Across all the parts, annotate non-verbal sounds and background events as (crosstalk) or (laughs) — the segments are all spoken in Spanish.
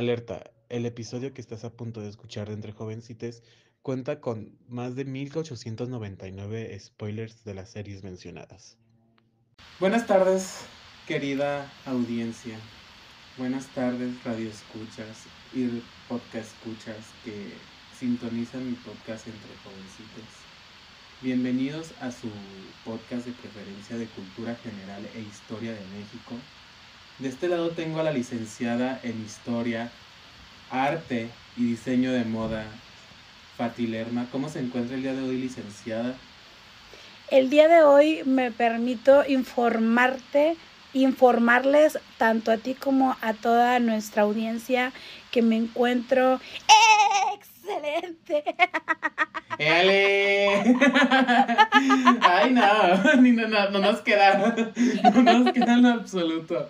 Alerta, el episodio que estás a punto de escuchar de Entre Jovencites cuenta con más de 1899 spoilers de las series mencionadas. Buenas tardes, querida audiencia. Buenas tardes, radio escuchas y podcast escuchas que sintonizan mi podcast Entre Jovencites. Bienvenidos a su podcast de preferencia de cultura general e historia de México. De este lado tengo a la licenciada en historia, arte y diseño de moda, Fati Lerma. ¿Cómo se encuentra el día de hoy, licenciada? El día de hoy me permito informarte, informarles tanto a ti como a toda nuestra audiencia que me encuentro excelente. ¡Éale! (laughs) Ay, no, (laughs) ni, no, no, no nos queda, (laughs) no nos queda en absoluto.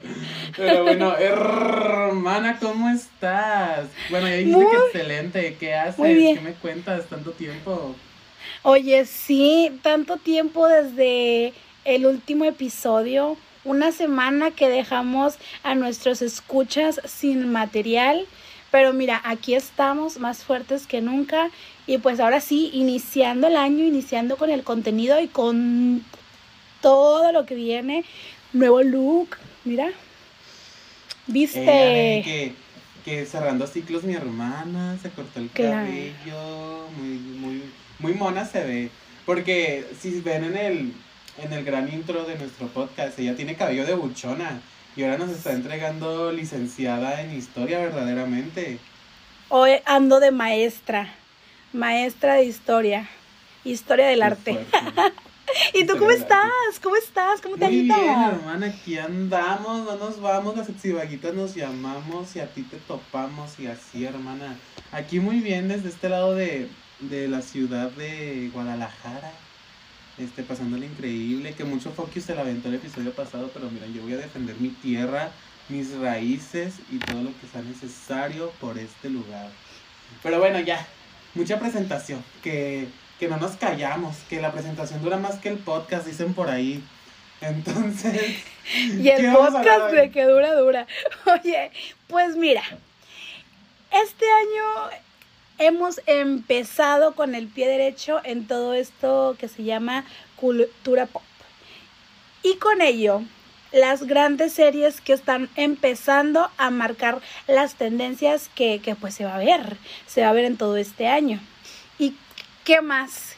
Pero bueno, hermana, ¿cómo estás? Bueno, ya dijiste que excelente, ¿qué haces? ¿Qué me cuentas tanto tiempo? Oye, sí, tanto tiempo desde el último episodio, una semana que dejamos a nuestros escuchas sin material. Pero mira, aquí estamos más fuertes que nunca y pues ahora sí, iniciando el año, iniciando con el contenido y con todo lo que viene. Nuevo look, mira. ¿Viste? que, que, cerrando ciclos mi hermana se cortó el cabello, muy, muy, muy mona se ve. Porque si ven en el, en el gran intro de nuestro podcast, ella tiene cabello de buchona. Y ahora nos está entregando licenciada en historia verdaderamente. Hoy ando de maestra maestra de historia, historia del arte. (laughs) ¿Y tú cómo estás? ¿Cómo estás? ¿Cómo te Muy bien, hermana, aquí andamos, no nos vamos, las exibaguitas nos llamamos y a ti te topamos y así, hermana. Aquí muy bien desde este lado de, de la ciudad de Guadalajara. Este, pasándole increíble, que mucho focus se la aventó el episodio pasado, pero mira, yo voy a defender mi tierra, mis raíces y todo lo que sea necesario por este lugar. Pero bueno, ya, mucha presentación, que, que no nos callamos, que la presentación dura más que el podcast, dicen por ahí. Entonces. (laughs) y el podcast de que dura, dura. (laughs) Oye, pues mira, este año hemos empezado con el pie derecho en todo esto que se llama cultura pop. Y con ello las grandes series que están empezando a marcar las tendencias que, pues se va a ver, se va a ver en todo este año. ¿Y qué más?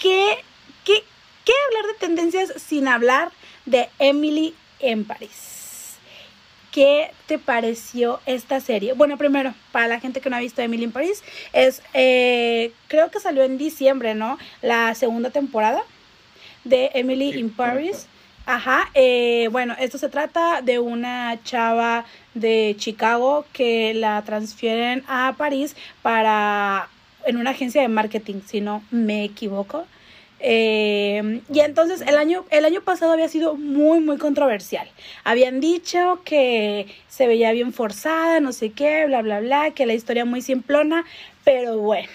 ¿Qué, qué, qué hablar de tendencias sin hablar de Emily en París? ¿Qué te pareció esta serie? Bueno, primero, para la gente que no ha visto Emily en París, es, eh, creo que salió en diciembre, ¿no? La segunda temporada de Emily in Paris. Ajá, eh, bueno, esto se trata de una chava de Chicago que la transfieren a París para en una agencia de marketing, si no me equivoco. Eh, y entonces el año, el año pasado había sido muy, muy controversial. Habían dicho que se veía bien forzada, no sé qué, bla, bla, bla, que la historia muy simplona, pero bueno,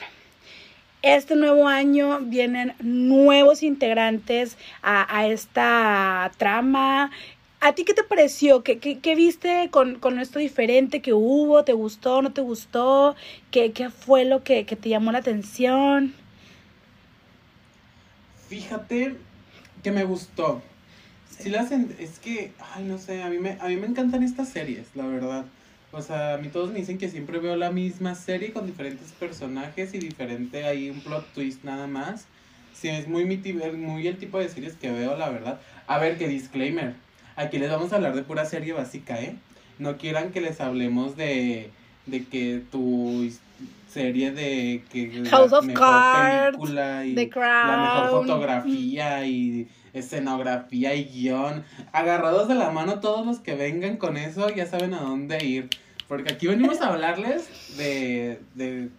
este nuevo año vienen nuevos integrantes a, esta trama. ¿A ti qué te pareció? ¿Qué, qué, viste con, esto diferente que hubo? ¿Te gustó? ¿No te gustó? ¿Qué, qué fue lo que, te llamó la atención? Fíjate que me gustó. Sí, la es que, ay, no sé, a mí, me, a mí me encantan estas series, la verdad. O sea, a mí todos me dicen que siempre veo la misma serie con diferentes personajes y diferente ahí un plot twist nada más. Sí, es muy, muy el tipo de series que veo, la verdad. A ver, que disclaimer. Aquí les vamos a hablar de pura serie básica, ¿eh? No quieran que les hablemos de, de que tu serie de que House of Cards, y The Crown. la mejor fotografía y escenografía y guion. Agarrados de la mano todos los que vengan con eso ya saben a dónde ir. Porque aquí venimos a hablarles de, de,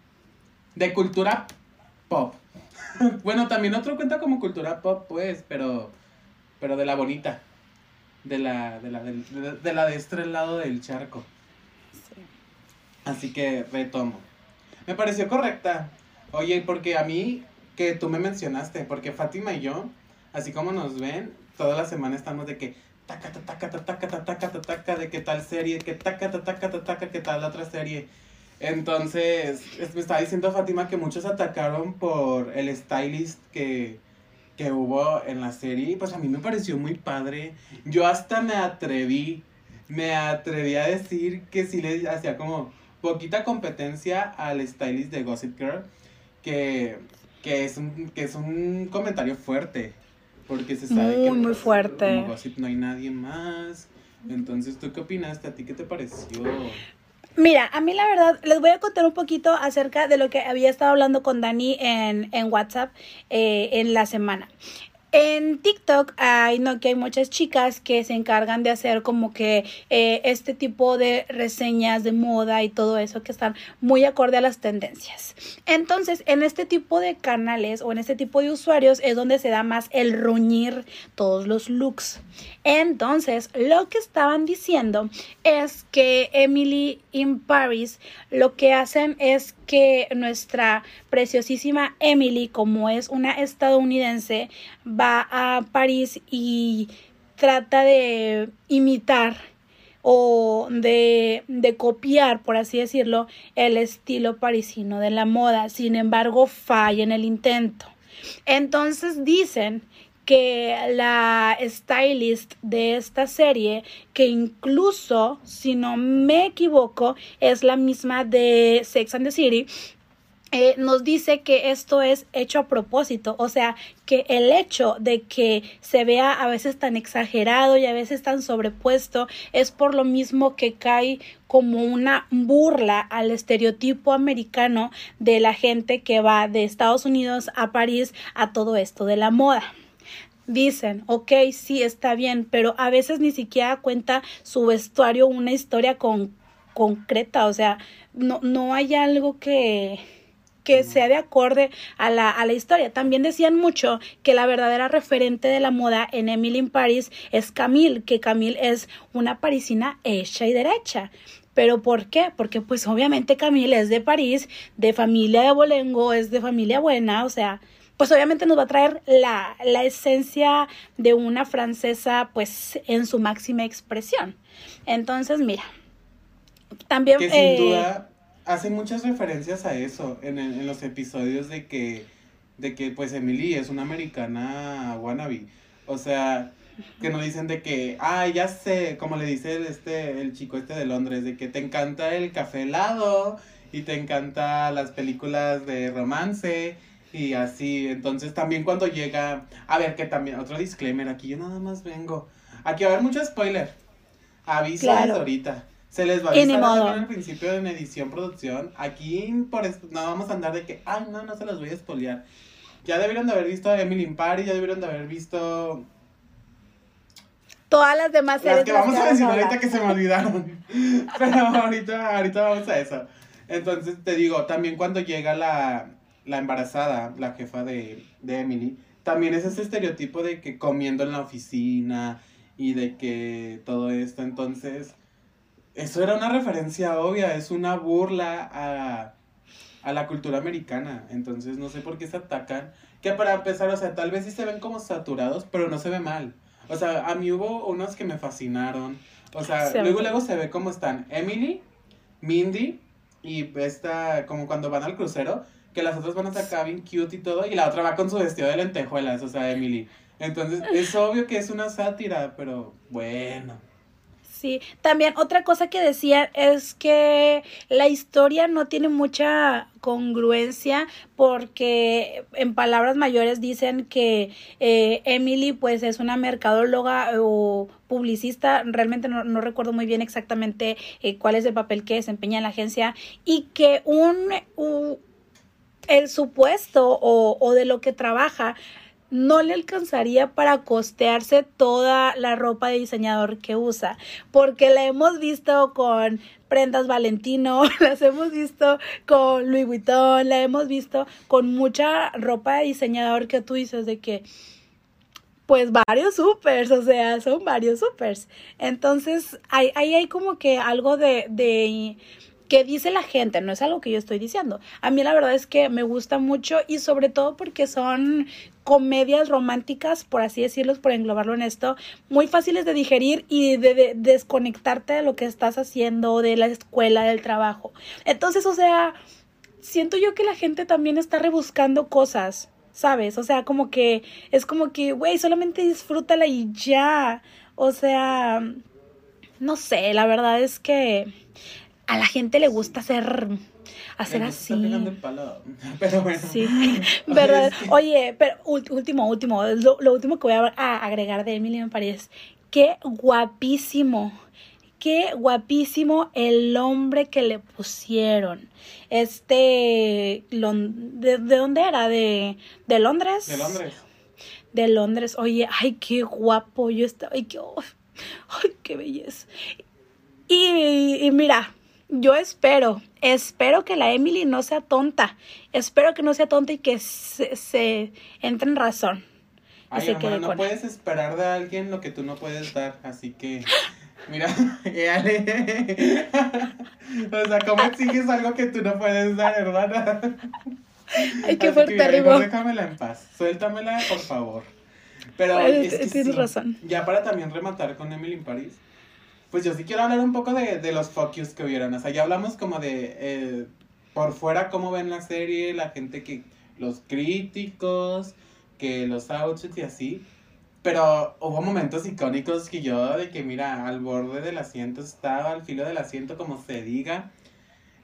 de cultura pop. (laughs) bueno, también otro cuenta como cultura pop, pues, pero, pero de la bonita. De la de, la, de, la de este lado del charco. Así que retomo. Me pareció correcta. Oye, porque a mí, que tú me mencionaste, porque Fátima y yo así como nos ven, toda la semana estamos de que taca, taca, taca, taca, taca, taca, de qué tal serie, que taca, taca, taca, qué tal otra serie. Entonces, me estaba diciendo Fátima que muchos atacaron por el stylist que, que hubo en la serie. Pues a mí me pareció muy padre. Yo hasta me atreví, me atreví a decir que sí le hacía como poquita competencia al stylist de Gossip Girl. Que, que, es, un, que es un comentario fuerte. Porque se sabe muy, que muy fuerte. como Gossip no hay nadie más. Entonces, ¿tú qué opinaste? ¿A ti qué te pareció? Mira, a mí la verdad, les voy a contar un poquito acerca de lo que había estado hablando con Dani en, en WhatsApp eh, en la semana. En TikTok hay, no, que hay muchas chicas que se encargan de hacer como que eh, este tipo de reseñas de moda y todo eso que están muy acorde a las tendencias. Entonces, en este tipo de canales o en este tipo de usuarios es donde se da más el ruñir todos los looks. Entonces, lo que estaban diciendo es que Emily in Paris lo que hacen es que nuestra preciosísima Emily, como es una estadounidense, va a París y trata de imitar o de, de, copiar, por así decirlo, el estilo parisino de la moda. Sin embargo, falla en el intento. Entonces dicen que la stylist de esta serie, que incluso, si no me equivoco, es la misma de Sex and the City, eh, nos dice que esto es hecho a propósito, o sea, que el hecho de que se vea a veces tan exagerado y a veces tan sobrepuesto es por lo mismo que cae como una burla al estereotipo americano de la gente que va de Estados Unidos a París a todo esto de la moda. Dicen, ok, sí, está bien, pero a veces ni siquiera cuenta su vestuario una historia con, concreta, o sea, no, no hay algo que, que sea de acorde a la, a la historia. También decían mucho que la verdadera referente de la moda en Emily in Paris es Camille, que Camille es una parisina hecha y derecha. ¿Pero por qué? Porque pues obviamente Camille es de París, de familia de Bolengo, es de familia buena, o sea, pues obviamente nos va a traer la, la esencia de una francesa pues en su máxima expresión. Entonces, mira, también... Que sin eh, duda hace muchas referencias a eso en, el, en los episodios de que, de que pues Emily es una americana wannabe. O sea, que nos dicen de que, ah, ya sé, como le dice el, este, el chico este de Londres, de que te encanta el café helado y te encanta las películas de romance y así. Entonces también cuando llega, a ver, que también, otro disclaimer, aquí yo nada más vengo. Aquí va a haber mucho spoiler. Aviso Claro. ahorita. Se les va a avisar modo. al principio en edición, producción. Aquí por no vamos a andar de que, ay, no, no se los voy a spoilear. Ya debieron de haber visto a Emily in Paris, ya debieron de haber visto todas las demás las series que las vamos a vamos decir hablar. ahorita que se me olvidaron. (laughs) Pero ahorita, ahorita vamos a eso. Entonces te digo, también cuando llega la, la embarazada, la jefa de, de Emily, también es ese estereotipo de que comiendo en la oficina y de que todo esto. Entonces, eso era una referencia obvia, es una burla a, a la cultura americana. Entonces, no sé por qué se atacan. Que para empezar, o sea, tal vez sí se ven como saturados, pero no se ve mal. O sea, a mí hubo unos que me fascinaron. O sea, Sí, luego, luego se ve cómo están Emily, Mindy y esta, como cuando van al crucero, que las otras van hasta acá bien cute y todo, y la otra va con su vestido de lentejuelas, o sea, Emily. Entonces, es obvio que es una sátira, pero bueno. Sí, también otra cosa que decían es que la historia no tiene mucha congruencia porque en palabras mayores dicen que eh, Emily pues es una mercadóloga o publicista, realmente no, no recuerdo muy bien exactamente eh, cuál es el papel que desempeña en la agencia y que un, u- el supuesto o, o de lo que trabaja no le alcanzaría para costearse toda la ropa de diseñador que usa, porque la hemos visto con prendas Valentino, (laughs) las hemos visto con Louis Vuitton, la hemos visto con mucha ropa de diseñador que tú dices de que pues varios supers, o sea, son varios supers. Entonces, ahí hay, hay como que algo de, de que dice la gente, no es algo que yo estoy diciendo. A mí la verdad es que me gusta mucho y sobre todo porque son comedias románticas, por así decirlo, por englobarlo en esto, muy fáciles de digerir y de, de, desconectarte de lo que estás haciendo, de la escuela, del trabajo. Entonces, o sea, siento yo que la gente también está rebuscando cosas, ¿sabes? O sea, como que es como que, güey, solamente disfrútala y ya. O sea, no sé, la verdad es que a la gente le gusta hacer hacer así. (laughs) Pero bueno. Sí, (laughs) (laughs) verdad. Oye, pero último, último, lo, lo, último que voy a agregar de Emily en París. Qué guapísimo. Qué guapísimo el hombre que le pusieron. Este, ¿de, de dónde era? ¿De, ¿De Londres? De Londres. De Londres. Oye, ay, qué guapo. Yo estaba, ay, qué, ay, qué belleza. Y, y mira, yo espero, espero que la Emily no sea tonta. Espero que no sea tonta y que se, se entre en razón. Ay, hermano, no puedes esperar de alguien lo que tú no puedes dar, así que (gasps) mira, (laughs) Ale. (laughs) o sea, ¿cómo exiges algo que tú no puedes dar, hermana? (laughs) Ay, qué fuerte, arriba. Déjamela en paz. Suéltamela, por favor. Pero es que tienes razón. Ya para también rematar con Emily en París pues yo sí quiero hablar un poco de, de los focus que hubieron. O sea, ya hablamos como de eh, por fuera cómo ven la serie, la gente que, los críticos, que los outfits y así. Pero hubo momentos icónicos que yo, de que mira, al borde del asiento estaba, al filo del asiento, como se diga.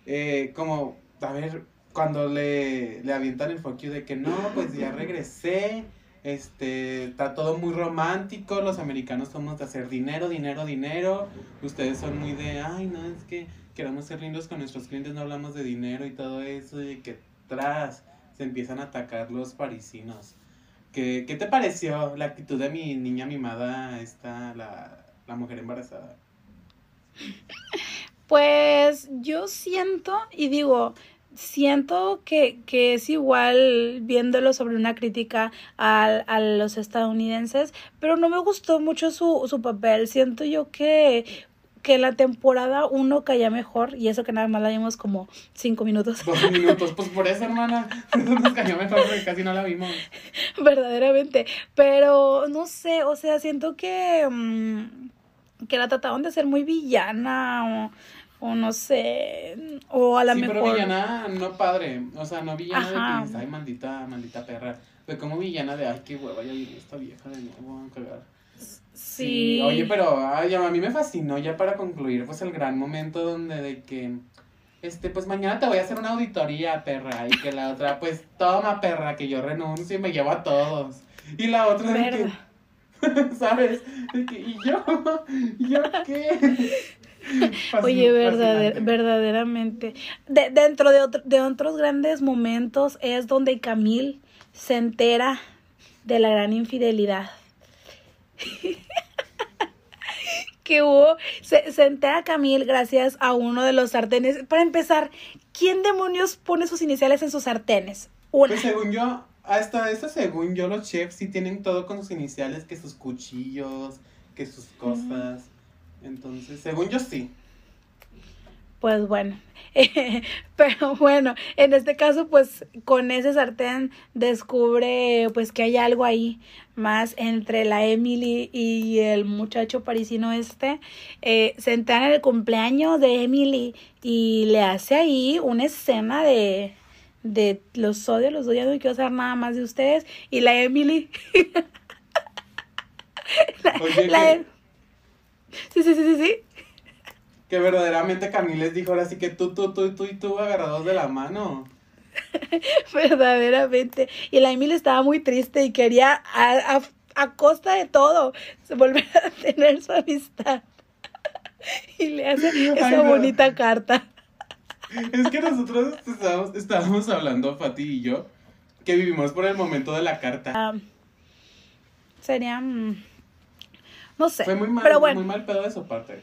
Eh, como, a ver, cuando le, le avientan el focus de que no, pues ya regresé este, está todo muy romántico, los americanos somos de hacer dinero, dinero, dinero, ustedes son muy de, ay, no, es que queremos ser lindos con nuestros clientes, no hablamos de dinero y todo eso, y que tras se empiezan a atacar los parisinos. ¿Qué, qué te pareció la actitud de mi niña mimada, esta, la, la mujer embarazada? (laughs) Pues yo siento y digo, siento que, que, es igual viéndolo sobre una crítica a, a, los estadounidenses, pero no me gustó mucho su, su papel. Siento yo que que la temporada uno caía mejor y eso que nada más la vimos como cinco minutos. Dos minutos, pues por eso, hermana, (laughs) (laughs) nos cayó mejor porque casi no la vimos. Verdaderamente, pero no sé, o sea, siento que, mmm, que la trataban de ser muy villana o o no sé, o a la sí, mejor. pero villana no padre, o sea, no villana de que ay, maldita, maldita perra, pero como villana de, ay, qué hueva, ya viene esta vieja de nuevo a cagar. Sí. Oye, pero ay, a mí me fascinó ya para concluir, pues el gran momento donde de que, este, pues mañana te voy a hacer una auditoría, perra, y que la otra, pues toma, perra, que yo renuncio y me llevo a todos. Y la otra de que, (laughs) ¿sabes? De que, ¿y yo? (laughs) ¿Y yo qué? (laughs) (laughs) Oye, verdaderamente. De, dentro de, de otros grandes momentos es donde Camil se entera de la gran infidelidad. (laughs) que hubo, se, se entera Camil gracias a uno de los sartenes. Para empezar, ¿quién demonios pone sus iniciales en sus sartenes? Una. Pues según yo, hasta eso según yo, los chefs sí tienen todo con sus iniciales, que sus cuchillos, que sus cosas. Entonces, según yo sí. Pues bueno, (laughs) pero bueno, en este caso pues con ese sartén descubre pues que hay algo ahí más entre la Emily y el muchacho parisino este. Eh, se entera en el cumpleaños de Emily y le hace ahí una escena de, de los odio, los odio, no quiero saber nada más de ustedes. Y la Emily... (laughs) la, Sí, sí, sí, sí, sí. Que verdaderamente Camiles dijo ahora sí que tú, tú, tú, tú y tú agarrados de la mano. (laughs) verdaderamente. Y la Emily estaba muy triste y quería a, a, costa de todo volver a tener su amistad. (laughs) y le hace esa bonita carta. Es que nosotros estábamos, estábamos hablando, Fati y yo, que vivimos por el momento de la carta. Ah, sería... Mm, no sé. Fue muy mal, pero bueno. muy mal pedo de su parte.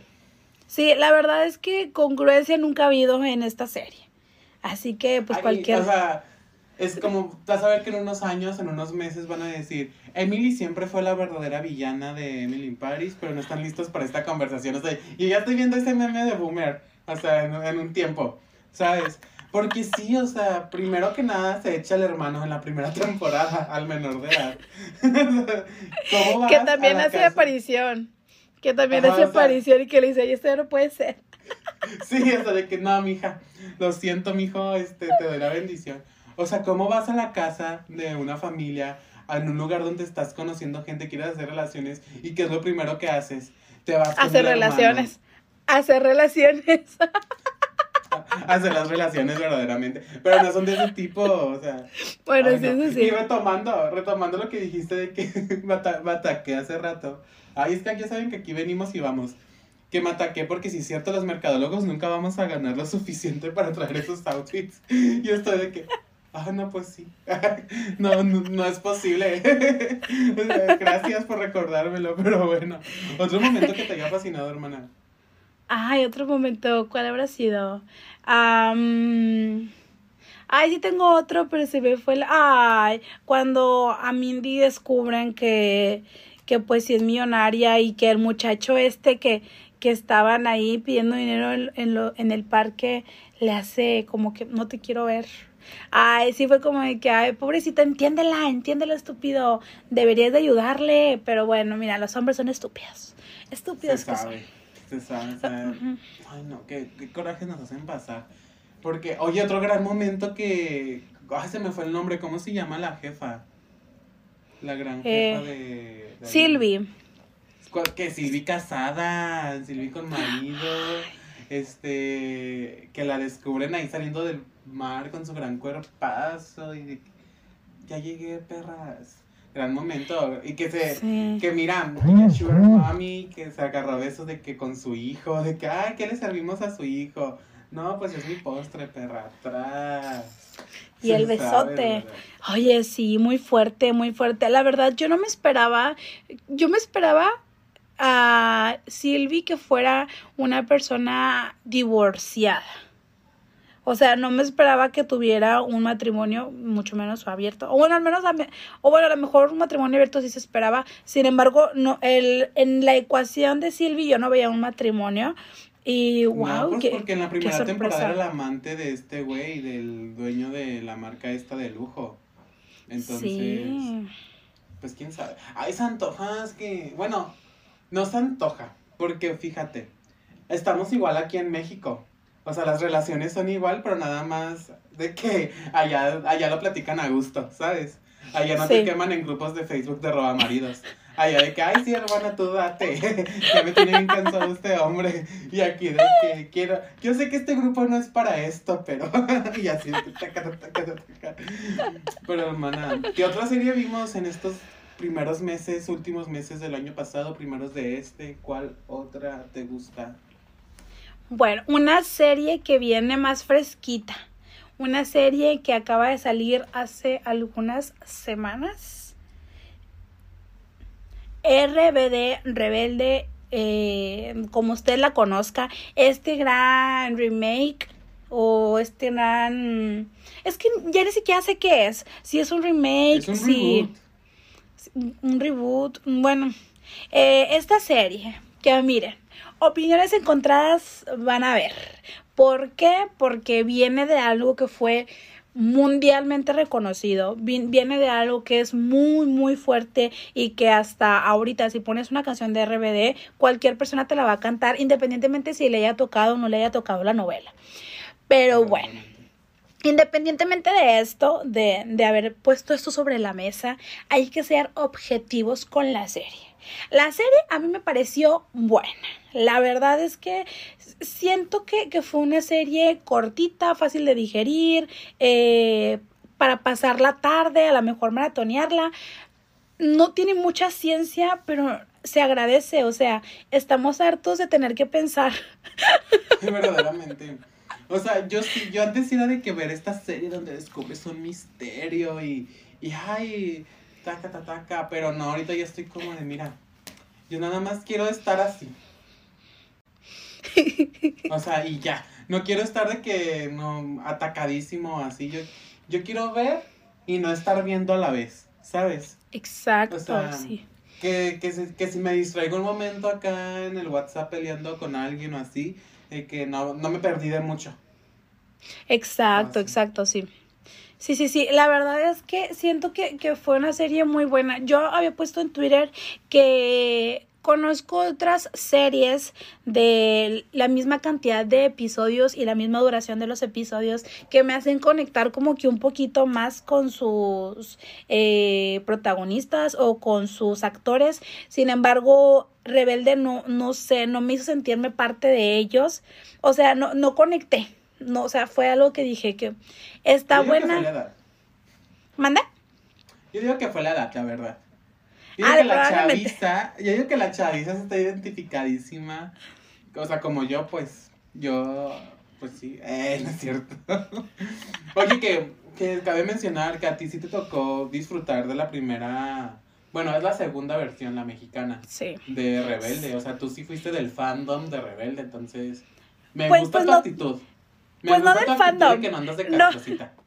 Sí, la verdad es que congruencia nunca ha habido en esta serie. Así que, pues cualquier. O sea, es como, vas a ver que en unos años, en unos meses van a decir, Emily siempre fue la verdadera villana de Emily in Paris, pero no están listos para esta conversación. O sea, y ya estoy viendo ese meme de Boomer. O sea, en, un tiempo, ¿sabes? Porque sí, o sea, primero que nada se echa el hermano en la primera temporada al menor de edad. (laughs) ¿Cómo que también hace aparición. Que también hace aparición y que le dice, y esto no puede ser. (laughs) Sí, o sea, de que no, mija, lo siento, mijo, este, te doy la bendición. O sea, ¿cómo vas a la casa de una familia, en un lugar donde estás conociendo gente, quieres hacer relaciones, y qué es lo primero que haces? Te vas a hacer relaciones. Hacer relaciones. (laughs) (laughs) hacer las relaciones verdaderamente. Pero no son de ese tipo, o sea. Bueno, sí, eso sí. Y retomando, retomando lo que dijiste de que (laughs) me, ataqué hace rato. Ay, es que ya saben que aquí venimos y vamos que me ataqué porque si es cierto, los mercadólogos nunca vamos a ganar lo suficiente para traer esos outfits. Y estoy de que, ah, no, pues sí. (laughs) no, no, es posible. Gracias por recordármelo, pero bueno. Otro momento que te haya fascinado, hermana. Ay, otro momento, ¿cuál habrá sido? ay, sí tengo otro, pero se me fue el... Ay, cuando a Mindy descubren que, que pues sí es millonaria y que el muchacho este que que estaban ahí pidiendo dinero en, lo, en el parque le hace como que no te quiero ver. Ay, sí fue como de que, ay, pobrecita, entiéndela, entiéndela, estúpido. Deberías de ayudarle. Pero bueno, mira, los hombres son estúpidos. Estúpidos se sabe, Ay, no, qué, qué coraje nos hacen pasar. Porque, oye, otro gran momento que. Ay, se me fue el nombre. ¿Cómo se llama la jefa? La gran jefa eh, de. Silvi que Silvi casada, Silvi con marido, este, que la descubren ahí saliendo del mar con su gran cuerpazo y ya llegué, perras. Gran momento. Y que se, que mira, mami, que se agarró besos de que con su hijo, de que, ay, ¿qué le servimos a su hijo? No, pues es mi postre, perra, atrás. Y el besote. Oye, sí, muy fuerte, muy fuerte. La verdad, yo no me esperaba, yo me esperaba a Silvi que fuera una persona divorciada. O sea, no me esperaba que tuviera un matrimonio, mucho menos abierto. O bueno, al menos, o bueno, a lo mejor un matrimonio abierto sí se esperaba. Sin embargo, no, el, en la ecuación de Silvi yo no veía un matrimonio. Y wow, pues porque en la primera temporada era el amante de este güey, del dueño de la marca esta de lujo. Entonces, pues quién sabe. Hay santojas que, bueno, no se antoja, porque fíjate, estamos igual aquí en México. O sea, las relaciones son igual, pero nada más de que allá, allá lo platican a gusto, ¿sabes? Allá no te queman en grupos de Facebook de roba maridos. Allá de que, ay, sí, hermana, tú date. (laughs) ya me tiene bien cansado este hombre. Y aquí de que quiero. Yo sé que este grupo no es para esto, pero. (laughs) y así. pero, hermana, ¿qué otra serie vimos en estos primeros meses, últimos meses del año pasado, primeros de este, ¿cuál otra te gusta? Bueno, una serie que viene más fresquita. Una serie que acaba de salir hace algunas semanas. RBD, Rebelde, eh, como usted la conozca, este gran remake o este gran... Es que ya ni siquiera sé qué es. Si es un remake, es un si un reboot, bueno, eh, esta serie, que miren, opiniones encontradas van a ver. ¿Por qué? Porque viene de algo que fue mundialmente reconocido, viene de algo que es muy muy fuerte y que hasta ahorita si pones una canción de RBD, cualquier persona te la va a cantar independientemente si le haya tocado o no le haya tocado la novela. Pero bueno, Independientemente de esto, de, de, haber puesto esto sobre la mesa, hay que ser objetivos con la serie. La serie a mí me pareció buena. La verdad es que siento que, que fue una serie cortita, fácil de digerir, eh, para pasar la tarde, a lo mejor maratonearla. No tiene mucha ciencia, pero se agradece. O sea, estamos hartos de tener que pensar. verdaderamente. O sea, yo sí, yo antes era de que ver esta serie donde descubres un misterio y, y ay, taca, taca, taca, pero no, ahorita ya estoy como de, mira, yo nada más quiero estar así. O sea, y ya, no quiero estar de que, no, atacadísimo así, yo, yo quiero ver y no estar viendo a la vez, ¿sabes? Exacto, sí. Que, que, que si me distraigo un momento acá en el WhatsApp peleando con alguien o así, de que no, no me perdí de mucho. Exacto, Ah, sí. exacto, sí. Sí, sí, sí. La verdad es que siento que, que fue una serie muy buena. Yo había puesto en Twitter que conozco otras series de la misma cantidad de episodios y la misma duración de los episodios que me hacen conectar como que un poquito más con sus eh, protagonistas o con sus actores. Sin embargo, Rebelde no, no sé, no me hizo sentirme parte de ellos. O sea, no, no conecté. No, o sea, fue algo que dije que está Yo digo que fue la buena. edad. ¿Manda? Yo digo que fue la edad, la verdad. Yo Ah, digo que la chaviza, yo digo que la chaviza está identificadísima. O sea, como yo, pues, yo, pues sí, eh, no es cierto. (laughs) Oye, que, que cabe mencionar que a ti sí te tocó disfrutar de la primera, bueno, es la segunda versión, la mexicana, Sí. de Rebelde. O sea, tú sí fuiste del fandom de Rebelde, entonces, me Pues- gusta pues tu no- actitud. Me pues no del fandom. que no. (laughs)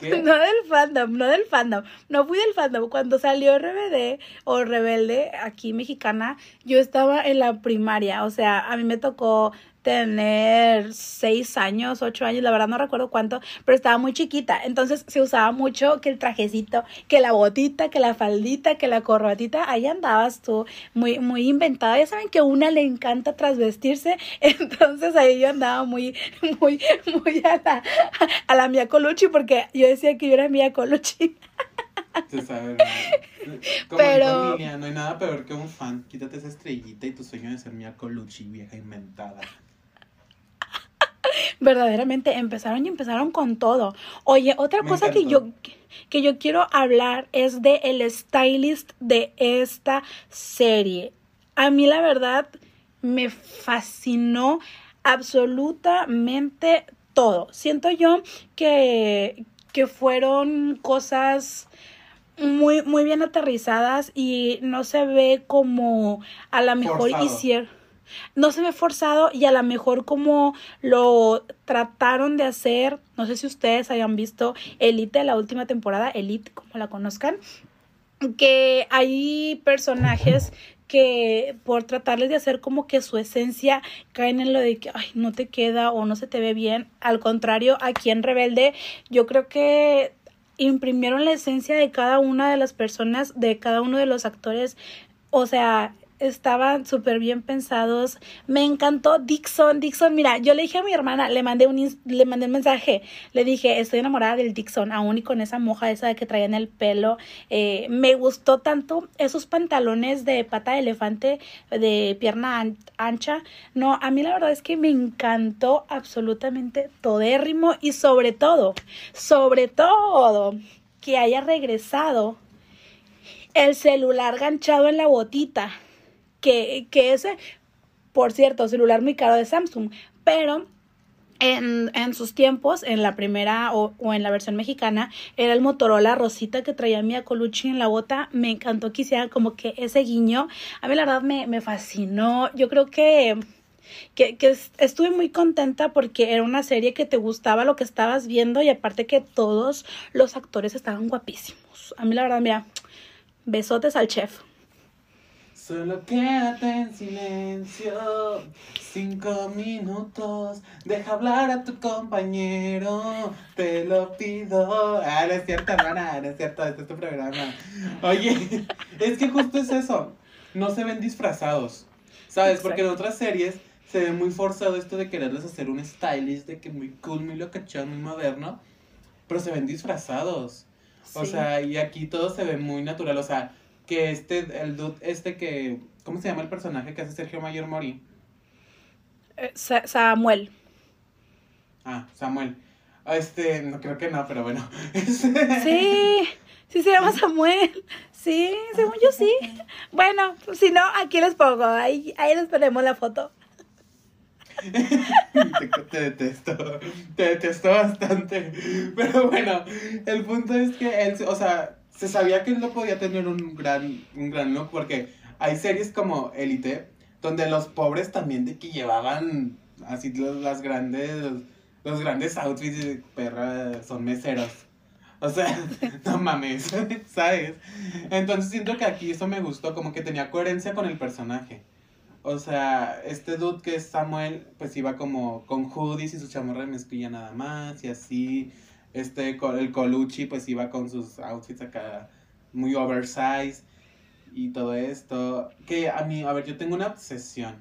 No del fandom, no del fandom. No fui del fandom. Cuando salió RBD o Rebelde aquí mexicana, yo estaba en la primaria. O sea, a mí me tocó tener seis años, ocho años, la verdad no recuerdo cuánto, pero estaba muy chiquita. Entonces se usaba mucho que el trajecito, que la botita, que la faldita, que la corbatita. Ahí andabas tú, muy, muy inventada. Ya saben que a una le encanta trasvestirse. (laughs) Entonces ahí yo andaba muy, muy, muy a la, a la Mia Colucci, porque yo decía que yo era Mia Colucci. Se sabe. Como Pero- familia, no hay nada peor que un fan. Quítate esa estrellita y tu sueño de ser Mia Colucci, vieja inventada. Verdaderamente empezaron y empezaron con todo. Oye, otra Me cosa que yo, que yo quiero hablar es de el stylist de esta serie. A mí la verdad me fascinó absolutamente todo. Siento yo que, que fueron cosas muy, muy bien aterrizadas y no se ve como a lo mejor hicieron. No se ve forzado y a lo mejor como lo trataron de hacer, no sé si ustedes hayan visto Elite, la última temporada, Elite, como la conozcan, que hay personajes que por tratarles de hacer como que su esencia caen en lo de que ay no te queda o no se te ve bien al contrario aquí en Rebelde yo creo que imprimieron la esencia de cada una de las personas de cada uno de los actores. O sea estaban súper bien pensados. Me encantó Dixon. Dixon, mira, yo le dije a mi hermana, le mandé un, le mandé un mensaje, le dije, estoy enamorada del Dixon, aún y con esa moja esa que traía en el pelo. Eh, me gustó tanto esos pantalones de pata de elefante, de pierna an- ancha. No, a mí la verdad es que me encantó absolutamente todérrimo y sobre todo, sobre todo, que haya regresado el celular ganchado en la botita. Que, que ese, por cierto, celular muy caro de Samsung, pero en, en sus tiempos, en la primera o, en la versión mexicana, era el Motorola Rosita que traía Mia Colucci en la bota. Me encantó que hicieran como que ese guiño. A mí la verdad me, me fascinó. Yo creo que, que, que es- estuve muy contenta porque era una serie que te gustaba lo que estabas viendo y aparte que todos los actores estaban guapísimos. A mí la verdad, mira, besotes al chef. Solo quédate en silencio. Cinco minutos. Deja hablar a tu compañero. Te lo pido. Ah, no es cierto, hermana. No es cierto. Este es tu programa. Oye, (laughs) es que justo es eso. No se ven disfrazados. ¿Sabes? Porque en otras series se ve muy forzado esto de quererles hacer un stylist de que muy cool, muy locochón, muy moderno. Pero se ven disfrazados. O Sí. sea, y aquí todo se ve muy natural. O sea, que este, el dude, este que. ¿Cómo se llama el personaje que hace Sergio Mayor Mori? Eh, Sa- Samuel. Ah, Samuel. Ah, Este, no creo que no, pero bueno. (laughs) Sí, sí se llama Samuel. Sí, según yo sí. Bueno, pues, si no, aquí les pongo. Ahí, ahí les ponemos la foto. (laughs) te, te detesto. Te detesto bastante. Pero bueno, el punto es que él, o sea, se sabía que él no podía tener un gran, un gran look porque hay series como Elite donde los pobres también de que llevaban así los, las grandes, los grandes outfits y de perra son meseros. O sea, (laughs) no mames, (laughs) ¿sabes? Entonces siento que aquí eso me gustó, como que tenía coherencia con el personaje. O sea, este dude que es Samuel, pues iba como con hoodies y su chamarra de mezclilla nada más y así. Este, el Colucci pues iba con sus outfits acá muy oversized y todo esto. Que a mí, a ver, yo tengo una obsesión.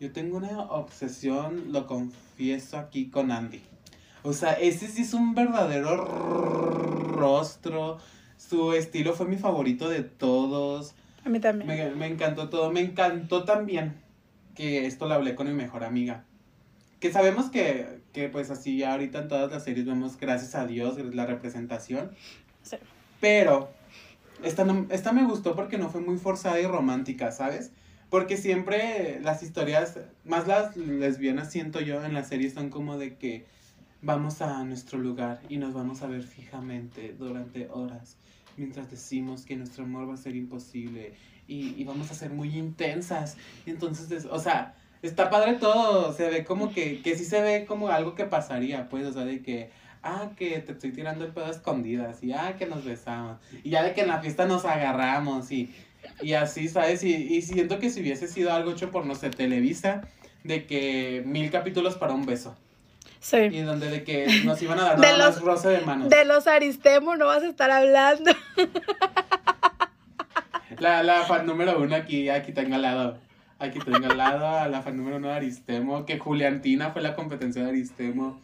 Yo tengo una obsesión, lo confieso aquí con Andy. O sea, ese sí es un verdadero rostro. Su estilo fue mi favorito de todos. A mí también. Me, encantó todo. Me encantó también que esto lo hablé con mi mejor amiga. Que sabemos que, que pues así ahorita en todas las series vemos, gracias a Dios, la representación. Sí. Pero esta, esta me gustó porque no fue muy forzada y romántica, ¿sabes? Porque siempre las historias, más las lesbianas siento yo en la serie, son como de que vamos a nuestro lugar y nos vamos a ver fijamente durante horas mientras decimos que nuestro amor va a ser imposible y, vamos a ser muy intensas. Entonces, o sea, está padre todo, se ve como que, que sí se ve como algo que pasaría, pues, o sea, de que, ah, que te estoy tirando el pedo a escondidas y ah, que nos besamos y ya de que en la fiesta nos agarramos y, y así, ¿sabes? Y, y siento que si hubiese sido algo hecho por, no sé, Televisa, de que mil capítulos para un beso. Sí. Y donde de que nos iban a dar de los, roce de manos. De los aristemos no vas a estar hablando. La, la fan número uno aquí, aquí tengo al lado. Aquí tengo al lado a la fan número uno de Aristemo, que Juliantina fue la competencia de Aristemo.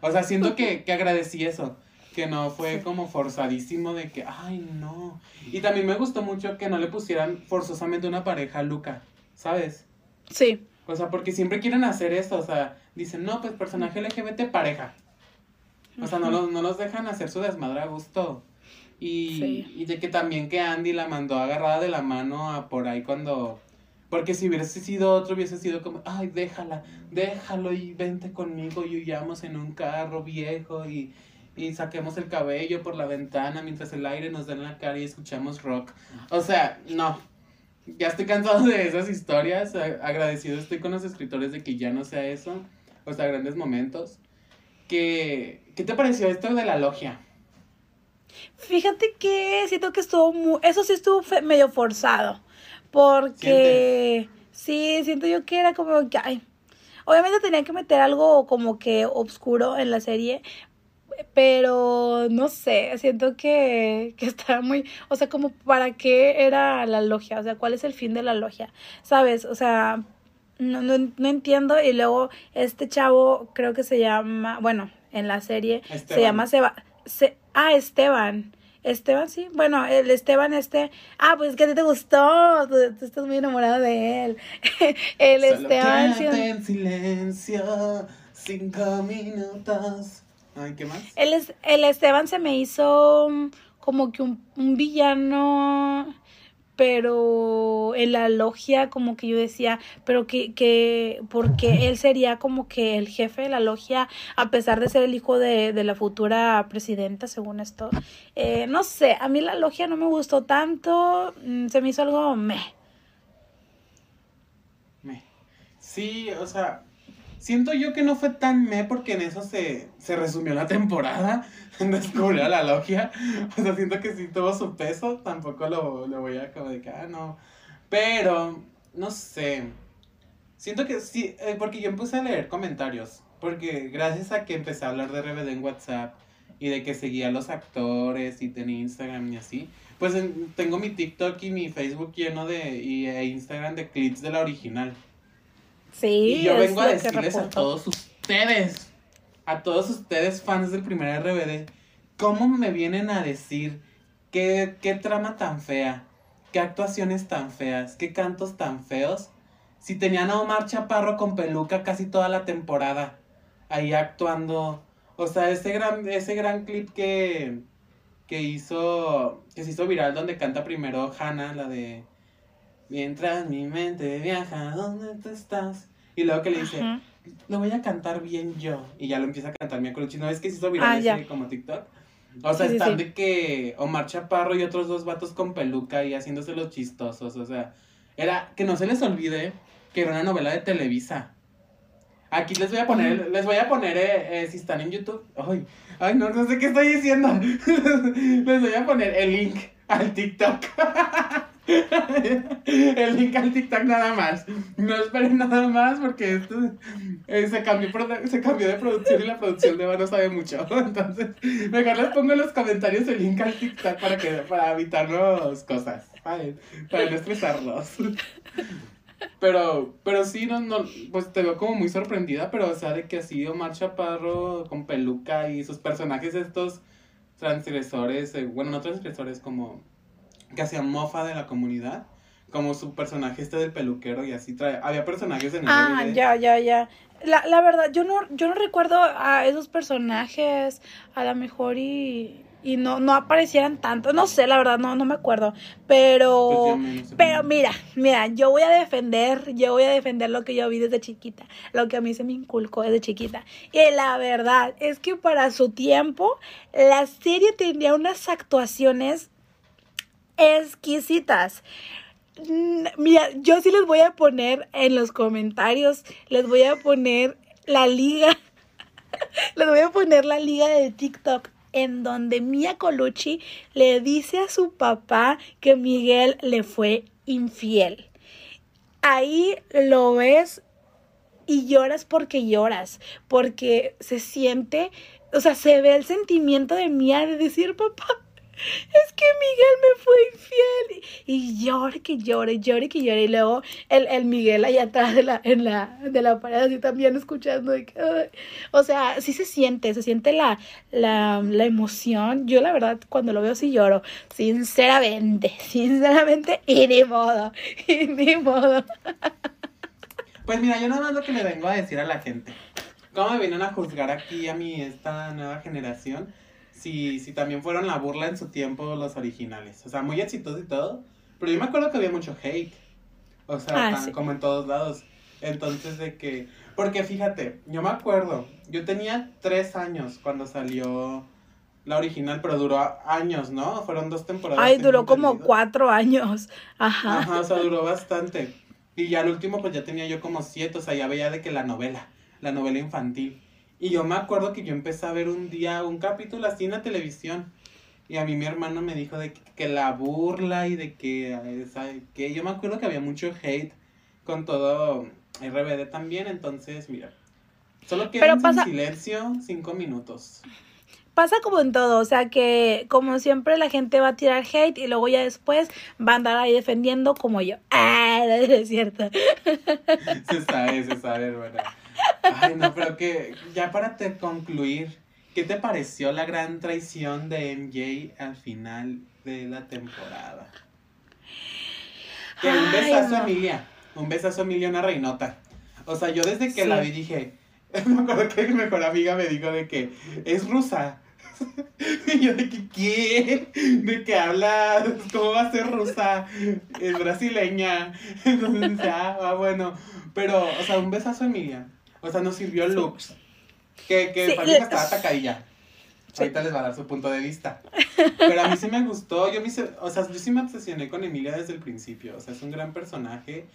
O sea, siento que, que agradecí eso, que no fue como forzadísimo de que, ay, no. Y también me gustó mucho que no le pusieran forzosamente una pareja a Luca, ¿sabes? Sí. O sea, porque siempre quieren hacer eso, o sea, dicen, no, pues personaje LGBT pareja. O sea, no, los, no los dejan hacer su desmadre a gusto. Y, y de que también que Andy la mandó agarrada de la mano a por ahí cuando... Porque si hubiese sido otro, hubiese sido como, ay, déjala, déjalo y vente conmigo y huyamos en un carro viejo y, y saquemos el cabello por la ventana mientras el aire nos da en la cara y escuchamos rock. O sea, no. Ya estoy cansado de esas historias. Agradecido estoy con los escritores de que ya no sea eso o sea, grandes momentos. ¿Qué, ¿Qué te pareció esto de la logia? Fíjate que siento que estuvo muy, eso sí estuvo medio forzado, porque sí, siento yo que era como que, ay, obviamente tenía que meter algo como que oscuro en la serie, pero no sé, siento que, que estaba muy, o sea, como para qué era la logia, o sea, cuál es el fin de la logia, ¿sabes? O sea, no, no, no entiendo. Y luego este chavo, creo que se llama, bueno, en la serie, se llama Seba. Se, ah, Esteban. Esteban, sí. Bueno, el Esteban este. Ah, pues es que a ti te gustó. Tú, estás muy enamorado de él. (laughs) el Esteban. en silencio. Cinco minutos. Ay, ¿qué más? El, el Esteban se me hizo como que un, un villano pero en la logia como que yo decía, pero que, que, porque él sería como que el jefe de la logia, a pesar de ser el hijo de, de la futura presidenta, según esto. Eh, no sé, a mí la logia no me gustó tanto, mm, se me hizo algo meh. Sí, o sea, Siento yo que no fue tan me porque en eso se, resumió la temporada (laughs) en descubrir a la logia. O sea, siento que sí tuvo su peso. Tampoco lo, voy a como de que, ah, no. Pero, no sé. Siento que sí, eh, porque yo empecé a leer comentarios. Porque gracias a que empecé a hablar de RBD en WhatsApp y de que seguía a los actores y tenía Instagram y así, pues tengo mi TikTok y mi Facebook lleno de, y e Instagram de clips de la original. Sí. Y yo vengo a decirles a todos ustedes, a todos ustedes fans del primer RBD, ¿cómo me vienen a decir qué, qué trama tan fea, qué actuaciones tan feas, qué cantos tan feos? Si tenían a Omar Chaparro con peluca casi toda la temporada, ahí actuando. O sea, ese gran, ese gran clip que, que hizo, que se hizo viral donde canta primero Hannah, la de Mientras mi mente viaja, ¿dónde tú estás? Y luego que le dice, lo voy a cantar bien yo. Y ya lo empieza a cantar mi acuerdo ¿No es que se hizo viral ah, como TikTok? O sea, están de que Omar Chaparro y otros dos vatos con peluca y haciéndose los chistosos. O sea, era que no se les olvide que era una novela de Televisa. Aquí les voy a poner, les voy a poner, eh, eh, si están en YouTube. Ay, ay, no, no sé qué estoy diciendo. (laughs) les voy a poner el link al TikTok. (laughs) (laughs) El link al TikTok nada más. No esperen nada más porque esto eh, se, cambió, se cambió de producción y la producción de Eva no sabe mucho. (laughs) Entonces, mejor les pongo en los comentarios el link al TikTok para, que, para evitarnos cosas. Para, no estresarlos. (laughs) Pero, pero sí, no, no, pues te veo como muy sorprendida, pero o sea, de que así Omar Chaparro con peluca y sus personajes estos transgresores, eh, bueno, no transgresores, como que hacían mofa de la comunidad, como su personaje este del peluquero y así trae, había personajes en el Ah, ya, ya, ya. La, la verdad, yo no, yo no recuerdo a esos personajes, a lo mejor y y no, no aparecieran tanto. No sé, la verdad, no, no me acuerdo. Pero, pues pero mira, mira, yo voy a defender, yo voy a defender lo que yo vi desde chiquita, lo que a mí se me inculcó desde chiquita. Y la verdad es que para su tiempo, la serie tenía unas actuaciones exquisitas. Mira, yo sí les voy a poner en los comentarios, les voy a poner la liga, (laughs) les voy a poner la liga de TikTok en donde Mia Colucci le dice a su papá que Miguel le fue infiel. Ahí lo ves y lloras porque lloras, porque se siente, o sea, se ve el sentimiento de Mia de decir, papá, es que Miguel me fue infiel. Y llore que llore, llore que llore. Y luego el, el Miguel allá atrás de la, en la, de la pared así también escuchando. o sea, sí se siente, se siente la, la, la emoción. Yo la verdad cuando lo veo sí lloro. Sinceramente, (laughs) sinceramente, y ni modo, (laughs) y ni modo. Pues mira, yo nada más lo que le vengo a decir a la gente. ¿Cómo me vienen a juzgar aquí a mí esta nueva generación? Si, si también fueron la burla en su tiempo los originales. O sea, muy exitosos y todo. Pero yo me acuerdo que había mucho hate. O sea, ah, como en todos lados. Entonces, de que. Porque fíjate, yo me acuerdo, yo tenía tres años cuando salió la original, pero duró años, ¿no? Fueron dos temporadas. Ay, duró como cuatro años. Ajá. Ajá, o sea, duró bastante. Y ya al último, pues ya tenía yo como siete, o sea, ya veía de que la novela, la novela infantil. Y yo me acuerdo que yo empecé a ver un día un capítulo así en la televisión. Y a mí mi hermano me dijo de que, la burla y de que, que yo me acuerdo que había mucho hate con todo RBD también. Entonces, mira, solo quedan en silencio cinco minutos. Pasa como en todo, o sea que como siempre la gente va a tirar hate y luego ya después va a andar ahí defendiendo como yo. (laughs) Ah, es cierto. Se sabe, se sabe, hermana. Ay, no, pero que ya para te concluir, ¿qué te pareció la gran traición de MJ al final de la temporada? Que un besazo a Emilia, un besazo a Emilia, una reinota. O sea, yo desde que la vi dije, (laughs) me acuerdo que mi mejor amiga me dijo de que es rusa. (laughs) Y yo de que, ¿qué? ¿De qué hablas? ¿Cómo va a ser rusa? Es brasileña. (laughs) Entonces, ya, ah, bueno. Pero, o sea, un besazo a Emilia. O sea, nos sirvió Lux. Que, que sí, estaba atacadilla. Ahorita les va a dar su punto de vista. Pero a mí sí me gustó. Yo me, o sea, yo sí me obsesioné con Emilia desde el principio. O sea, es un gran personaje.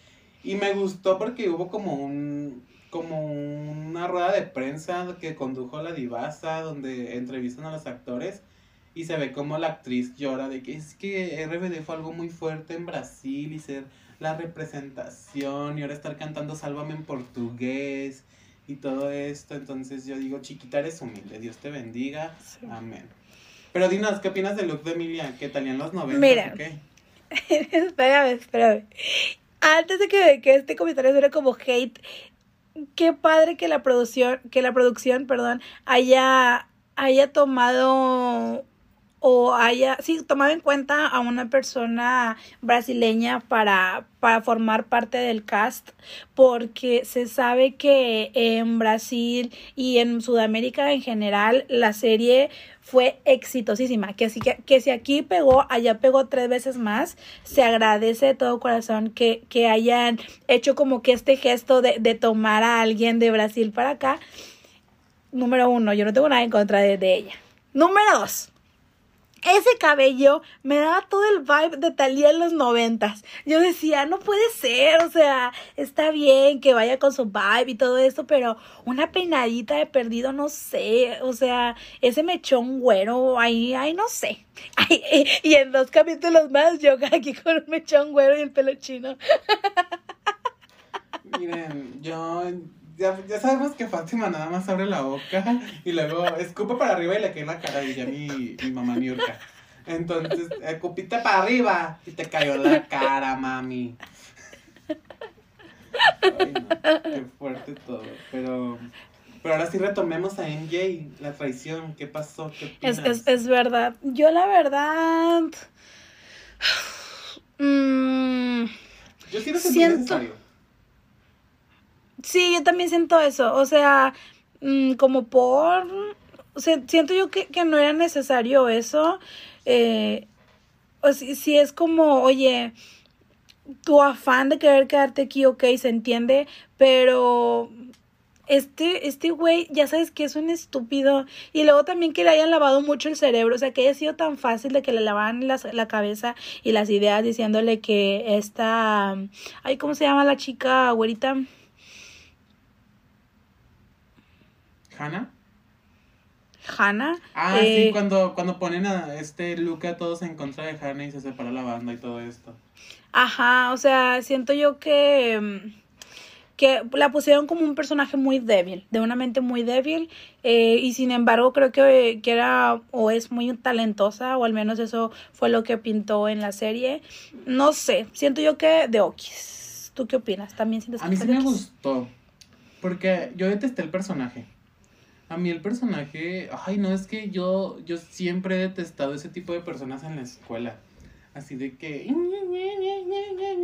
Y me gustó porque hubo como un como una rueda de prensa que condujo la divasa donde entrevistan a los actores y se ve como la actriz llora de que es que RBD fue algo muy fuerte en Brasil y ser la representación y ahora estar cantando Sálvame en portugués y todo esto. Entonces yo digo, chiquita, eres humilde, Dios te bendiga. Amén. Pero dinos, ¿qué opinas del look de Emilia? ¿Qué tal en los 90? Mira, ¿qué? (laughs) espérame, espérame. Antes de que, que este comentario suene como hate, qué padre que la producción, que la producción, perdón, haya, haya tomado o haya, sí, tomado en cuenta a una persona brasileña para, para formar parte del cast, porque se sabe que en Brasil y en Sudamérica en general la serie fue exitosísima, que, así que, que si aquí pegó, allá pegó tres veces más, se agradece de todo corazón que, que hayan hecho como que este gesto de, de tomar a alguien de Brasil para acá. Número uno, yo no tengo nada en contra de, de ella. Número dos, ese cabello me daba todo el vibe de Talía en los noventas. Yo decía, no puede ser, o sea, está bien que vaya con su vibe y todo eso, pero una peinadita de perdido, no sé, o sea, ese mechón güero, ahí, ahí no sé. (laughs) y en dos capítulos más yo aquí con un mechón güero y el pelo chino. (laughs) Miren, yo ya, ya, sabemos que Fátima nada más abre la boca y luego escupe para arriba y le cae la cara, ya mi, mi mamá Niurka. Entonces, escupiste para arriba y te cayó la cara, mami. Ay, no, qué fuerte todo. Pero, pero ahora sí retomemos a MJ, la traición. ¿Qué pasó? ¿Qué es, es, es, verdad. Yo la verdad... Mmm, (sighs) Yo lo sentí siento... necesario. Sí, yo también siento eso. O sea, mmm, como por... O siento yo que, que, no era necesario eso. Eh, o si, si es como, oye, tu afán de querer quedarte aquí, ok, se entiende, pero este, este güey, ya sabes que es un estúpido. Y luego también que le hayan lavado mucho el cerebro. O sea, que haya sido tan fácil de que le lavaran la, la cabeza y las ideas diciéndole que esta. Ay, ¿cómo se llama la chica, güerita? ¿Hannah? Hannah. Ah, sí, eh, cuando, cuando ponen a este Luke a todos en contra de Hannah y se separa la banda y todo esto. Ajá, o sea, siento yo que mm, que la pusieron como un personaje muy débil, de una mente muy débil, eh, y sin embargo creo que, que, era o es muy talentosa, o al menos eso fue lo que pintó en la serie. No sé, siento yo que de Okis. ¿Tú qué opinas? ¿También sientes A mí sí me gustó, porque yo detesté el personaje. A mí el personaje, ay no, es que yo, yo siempre he detestado ese tipo de personas en la escuela. Así de que,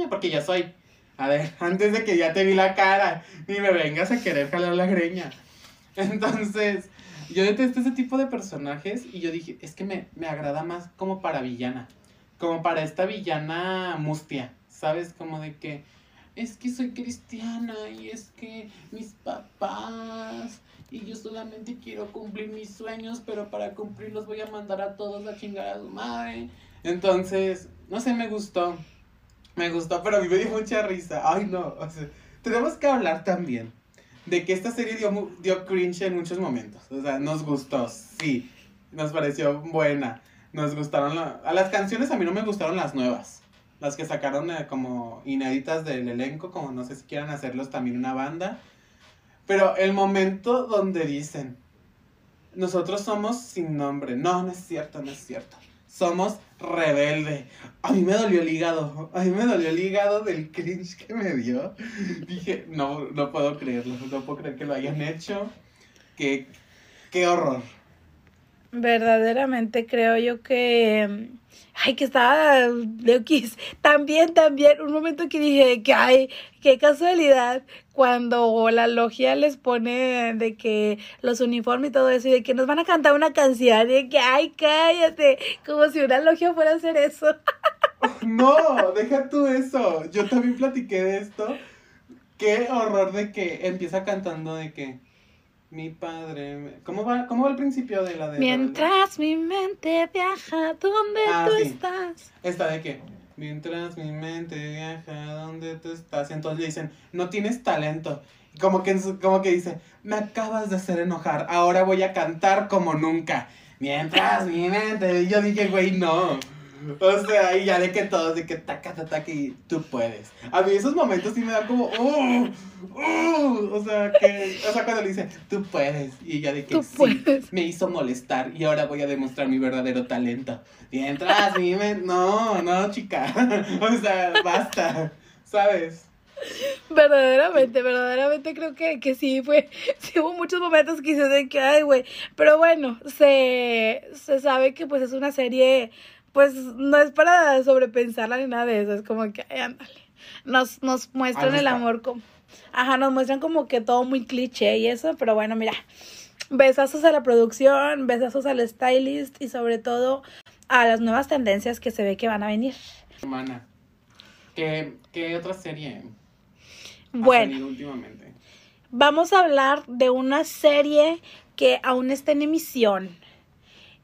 porque ya soy. A ver, (laughs) antes de que ya te vi la cara, ni me vengas a querer jalar la greña. (laughs) Entonces, yo detesto ese tipo de personajes y yo dije, es que me, me agrada más como para villana. Como para esta villana mustia, ¿sabes? Como de que, es que soy cristiana y es que mis papás y yo solamente quiero cumplir mis sueños, pero para cumplirlos voy a mandar a todos a chingar a su madre. Entonces, no sé, me gustó. Me gustó, pero a mí me dio mucha risa. Ay, no, o sea, tenemos que hablar también de que esta serie dio, dio cringe en muchos momentos. O sea, nos gustó, sí. Nos pareció buena. Nos gustaron a las canciones, a mí no me gustaron las nuevas. Las que sacaron eh, como inéditas del elenco, como no sé si quieran hacerlos también una banda. Pero el momento donde dicen, nosotros somos sin nombre. No, no es cierto, no es cierto. Somos rebelde. A mí me dolió el hígado. A mí me dolió el hígado del cringe que me dio. Dije, no, no puedo creerlo. No puedo creer que lo hayan hecho. Qué, qué horror. Verdaderamente creo yo que ay, que estaba de También, también, un momento que dije que, ay, qué casualidad, cuando la logia les pone de que los uniformes y todo eso, y de que nos van a cantar una canción, y de que, ay, cállate, como si una logia fuera a hacer eso. (laughs) No, deja tú eso. Yo también platiqué de esto. Qué horror de que empieza cantando de que mi padre. ¿Cómo va, cómo va el principio de la de.? Mientras mi mente viaja, ¿dónde ah, tú estás? Esta de qué? Mientras mi mente viaja, ¿dónde tú estás? Y entonces le dicen, no tienes talento. Como que, como que dice, me acabas de hacer enojar, ahora voy a cantar como nunca. Mientras mi mente. Y yo dije, güey, no. O sea, y ya de que todos, de que taca, taca, y tú puedes. A mí esos momentos sí me dan como, uh, uh, o sea, que, o sea, cuando le dice, tú puedes, y ya de que sí, me hizo molestar, y ahora voy a demostrar mi verdadero talento. Mientras, mi no, no, chica, (laughs) o sea, basta, ¿sabes? Verdaderamente, verdaderamente creo que, que sí fue, (laughs) sí hubo muchos momentos que hice de que, ay, güey, pero bueno, se, se sabe que pues es una serie pues no es para sobrepensarla ni nada de eso, es como que, ándale, nos, nos muestran el amor como, ajá, nos muestran como que todo muy cliché y eso, pero bueno, mira, besazos a la producción, besazos al stylist y sobre todo a las nuevas tendencias que se ve que van a venir. Hermana, ¿qué, qué otra serie bueno, últimamente? Vamos a hablar de una serie que aún está en emisión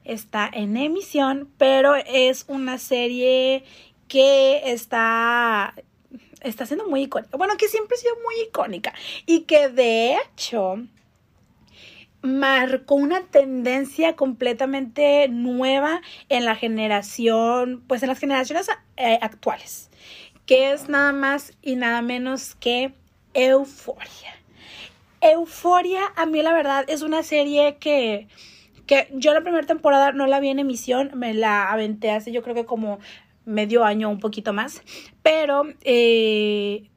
está en emisión, pero es una serie que está está siendo muy icónica. Bueno, que siempre ha sido muy icónica y que de hecho marcó una tendencia completamente nueva en la generación, pues en las generaciones eh, actuales, que es nada más y nada menos que Euforia. Euforia, a mí la verdad, es una serie que, que yo la primera temporada no la vi en emisión, me la aventé hace yo creo que como medio año, un poquito más, pero eh,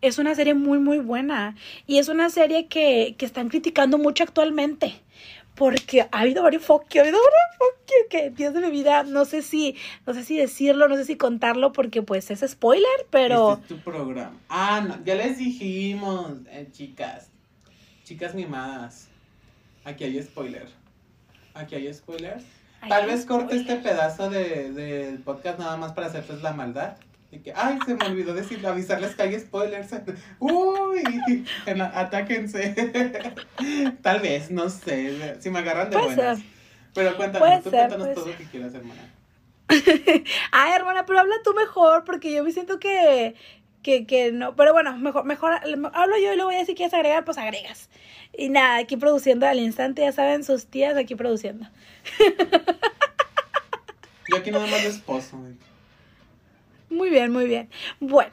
es una serie muy, muy buena y es una serie que, que están criticando mucho actualmente. Porque ha habido varios foques, ha habido varios foques que, Dios de mi vida, no sé si, no sé si decirlo, no sé si contarlo, porque pues es spoiler, pero. Este es tu programa. Ah, no, ya les dijimos, eh, chicas. Chicas mimadas. Aquí hay spoiler. Aquí hay spoiler. Tal vez corte este pedazo de, del podcast nada más para hacerles la maldad. Y que, ay, se me olvidó decir, avisarles que hay spoilers. (laughs) Uy, (laughs) atáquense. (laughs) Tal vez, no sé. Si me agarran de buenas. Pero cuéntanos, tú cuéntanos todo lo que quieras, hermana. ay, hermana, pero habla tú mejor, porque yo me siento que, que, que no. Pero bueno, mejor, mejor hablo yo y luego ya si quieres agregar, pues agregas. Y nada, aquí produciendo al instante, ya saben, sus tías aquí produciendo. Yo aquí nada más de esposo. Muy bien, muy bien. Bueno,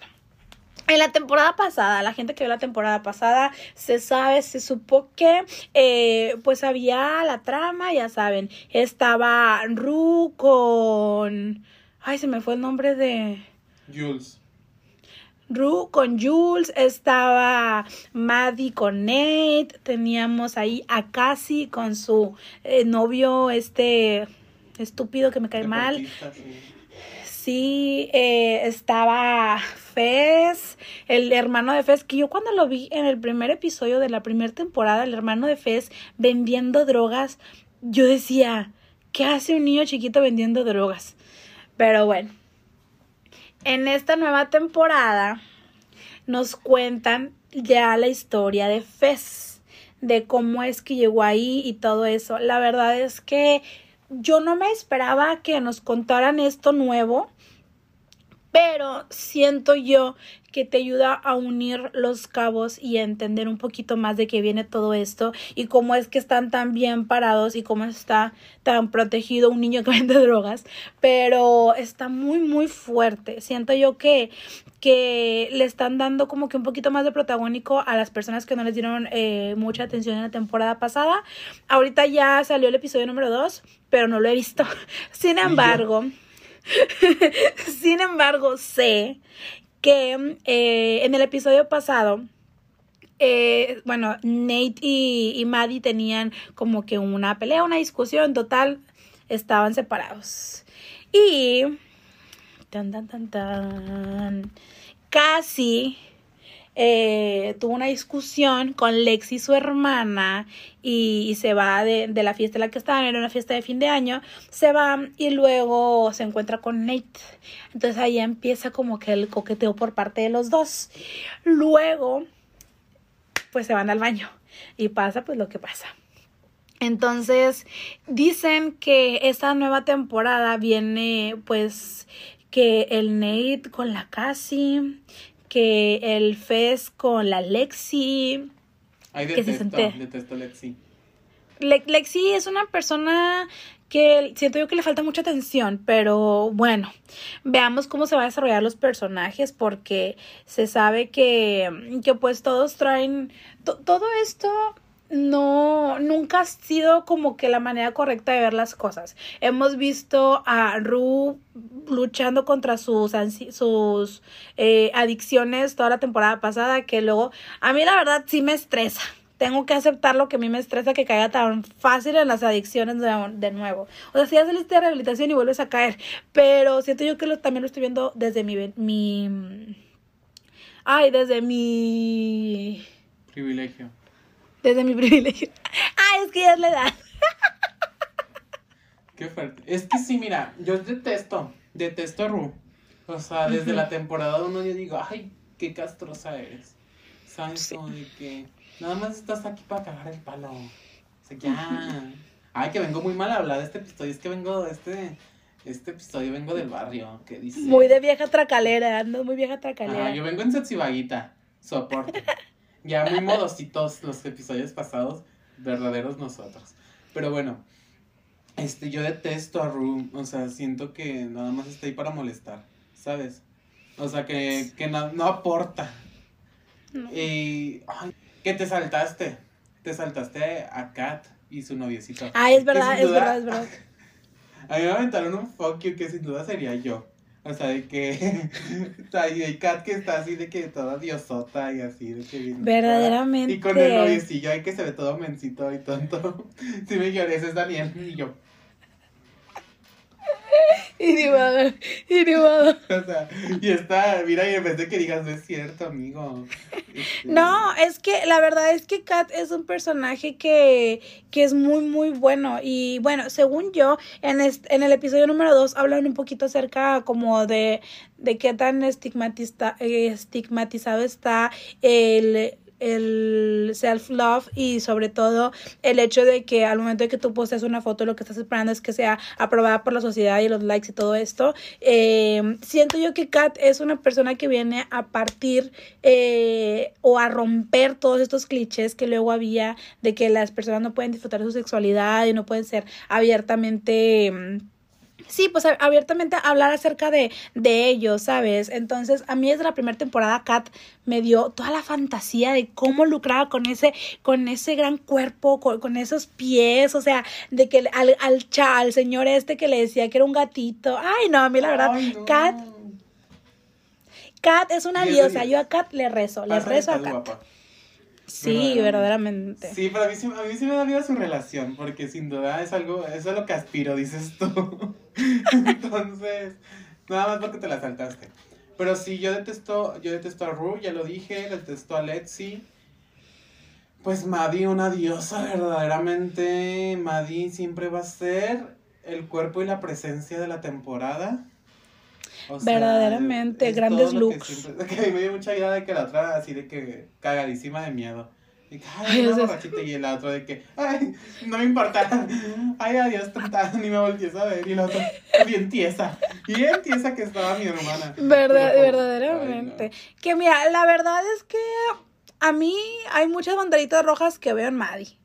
en la temporada pasada, la gente que vio la temporada pasada, se sabe, se supo que eh, pues había la trama, ya saben, estaba Ru con... Ay, se me fue el nombre de... Jules. Ru con Jules, estaba Maddie con Nate, teníamos ahí a Cassie con su eh, novio este estúpido que me cae mal. Sí, eh, estaba Fez, el hermano de Fez, que yo cuando lo vi en el primer episodio de la primera temporada, el hermano de Fez vendiendo drogas, yo decía, ¿qué hace un niño chiquito vendiendo drogas? Pero bueno, en esta nueva temporada nos cuentan ya la historia de Fez, de cómo es que llegó ahí y todo eso. La verdad es que yo no me esperaba que nos contaran esto nuevo, pero siento yo que te ayuda a unir los cabos y a entender un poquito más de qué viene todo esto y cómo es que están tan bien parados y cómo está tan protegido un niño que (laughs) vende drogas, pero está muy muy fuerte. Siento yo que que le están dando como que un poquito más de protagónico a las personas que no les dieron eh, mucha atención en la temporada pasada. Ahorita ya salió el episodio número 2, pero no lo he visto. (laughs) Sin embargo, (laughs) sin embargo, sé que eh, en el episodio pasado, eh, bueno, Nate y, y Maddie tenían como que una pelea, una discusión, total, estaban separados. Y... Tan, tan, tan, tan. Casi eh, tuvo una discusión con Lexi, su hermana, y, se va de, de, la fiesta en la que estaban, era una fiesta de fin de año, se va y luego se encuentra con Nate. Entonces ahí empieza como que el coqueteo por parte de los dos. Luego, pues se van al baño y pasa pues lo que pasa. Entonces, dicen que esta nueva temporada viene pues que el Nate con la Cassie, que el Fez con la Lexi. Ay, detesto, que se detesto Lexi. Lexi es una persona que siento yo que le falta mucha atención, pero bueno, veamos cómo se va a desarrollar los personajes porque se sabe que, que pues todos traen, todo esto no, nunca ha sido como que la manera correcta de ver las cosas. Hemos visto a Ru luchando contra sus, sus eh, adicciones toda la temporada pasada, que luego, a mí la verdad sí me estresa. Tengo que aceptar lo que a mí me estresa que caiga tan fácil en las adicciones de, nuevo. O sea, si ya saliste de rehabilitación y vuelves a caer. Pero siento yo que también lo estoy viendo desde mi, mi... Ay, desde mi... Privilegio desde mi (laughs) privilegio. Ah, es que ya es la edad. (laughs) Qué fuerte. Es que sí, mira, yo detesto, detesto a Ru. O sea, desde la temporada uno yo digo, ay, qué castrosa eres. ¿Sabes? de que nada más estás aquí para cagar el palo. O sea, ya. Ay, que vengo muy mal a hablar de este episodio. Es que vengo de este. Este episodio vengo del barrio. que dice? Muy de vieja tracalera, ando muy vieja tracalera. Ajá, yo vengo en Setsibaguita. Soporte. (laughs) ya muy (laughs) modositos los episodios pasados. Verdaderos nosotros. Pero bueno. Este, yo detesto a Rue. O sea, siento que nada más está ahí para molestar. ¿Sabes? O sea, que, que no, no aporta. No. Y. ay, que te saltaste. Te saltaste a Kat y su noviecito. Ah, es verdad, es duda- verdad, es verdad. (laughs) A mí me aventaron un fuck you que sin duda sería yo. O sea, de que. (laughs) o sea, y el Kat que está así de que toda diosota y así, de que Verdaderamente. Y con el noviecillo ahí que se ve todo mencito y tonto. (laughs) Sí me lloré, ese es Daniel y yo. Y modo, y. (laughs) O sea, y está, mira, y en vez de que digas, no es cierto, amigo. Este, No, es que la verdad es que Kat es un personaje que, que es muy, muy bueno. Y bueno, según yo, en, est- en el episodio número 2 hablan un poquito acerca como de, de qué tan eh, estigmatizado está el el self-love y sobre todo el hecho de que al momento de que tú posteas una foto lo que estás esperando es que sea aprobada por la sociedad y los likes y todo esto. Eh, siento yo que Kat es una persona que viene a partir eh, o a romper todos estos clichés que luego había de que las personas no pueden disfrutar de su sexualidad y no pueden ser abiertamente... Sí, pues abiertamente hablar acerca de, de ellos, ¿sabes? Entonces, a mí desde la primera temporada, Kat me dio toda la fantasía de cómo lucraba con ese, con ese gran cuerpo, con, con esos pies, o sea, de que al, al, cha- al señor este que le decía que era un gatito. Ay, no, a mí la verdad, Ay, no. Kat, Kat es una diosa. Yo a Kat le rezo, le rezo a Kat. guapa. Sí, verdaderamente. Sí, pero a mí, sí, a mí sí me da vida su relación, porque sin duda es algo, eso es lo que aspiro, dices tú. (laughs) Entonces, nada más porque te la saltaste. Pero sí, yo detesto, yo detesto a Rue, ya lo dije, detesto a Letzi. Pues Maddie, una diosa, verdaderamente. Maddie siempre va a ser el cuerpo y la presencia de la temporada. O sea, Verdaderamente, es grandes looks. siempre- que a mí me dio mucha idea de que la otra así de que cagadísima de miedo. Que, Ay, ay, una borrachita y el otro de que, ay, no me importa. (laughs) Ay, adiós, tonta, (laughs) ni me voltees a ver. Y la otra, bien tiesa. Bien tiesa que estaba mi hermana. Verdad, Pero, verdaderamente. ay, Que mira, la verdad es que a mí hay muchas banderitas rojas que veo en Maddie.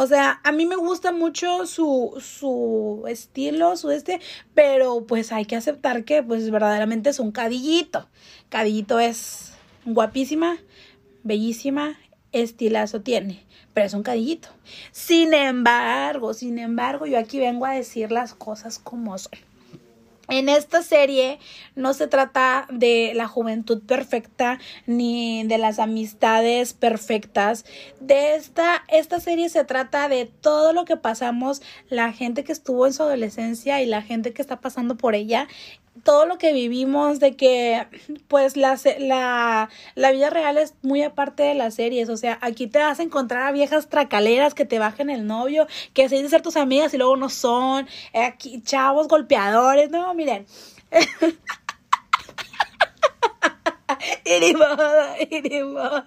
O sea, a mí me gusta mucho su, su estilo, su este, pero pues hay que aceptar que pues verdaderamente es un cadillito. Cadillito es guapísima, bellísima, estilazo tiene, pero es un cadillito. Sin embargo, sin embargo, yo aquí vengo a decir las cosas como son. En esta serie no se trata de la juventud perfecta ni de las amistades perfectas. De esta, esta serie se trata de todo lo que pasamos, la gente que estuvo en su adolescencia y la gente que está pasando por ella. Todo lo que vivimos, de que pues la, la, la vida real es muy aparte de las series. O sea, aquí te vas a encontrar a viejas tracaleras que te bajen el novio, que se dicen ser tus amigas y luego no son. Eh, Aquí, chavos golpeadores. No, miren. (laughs) y ni modo, y ni modo.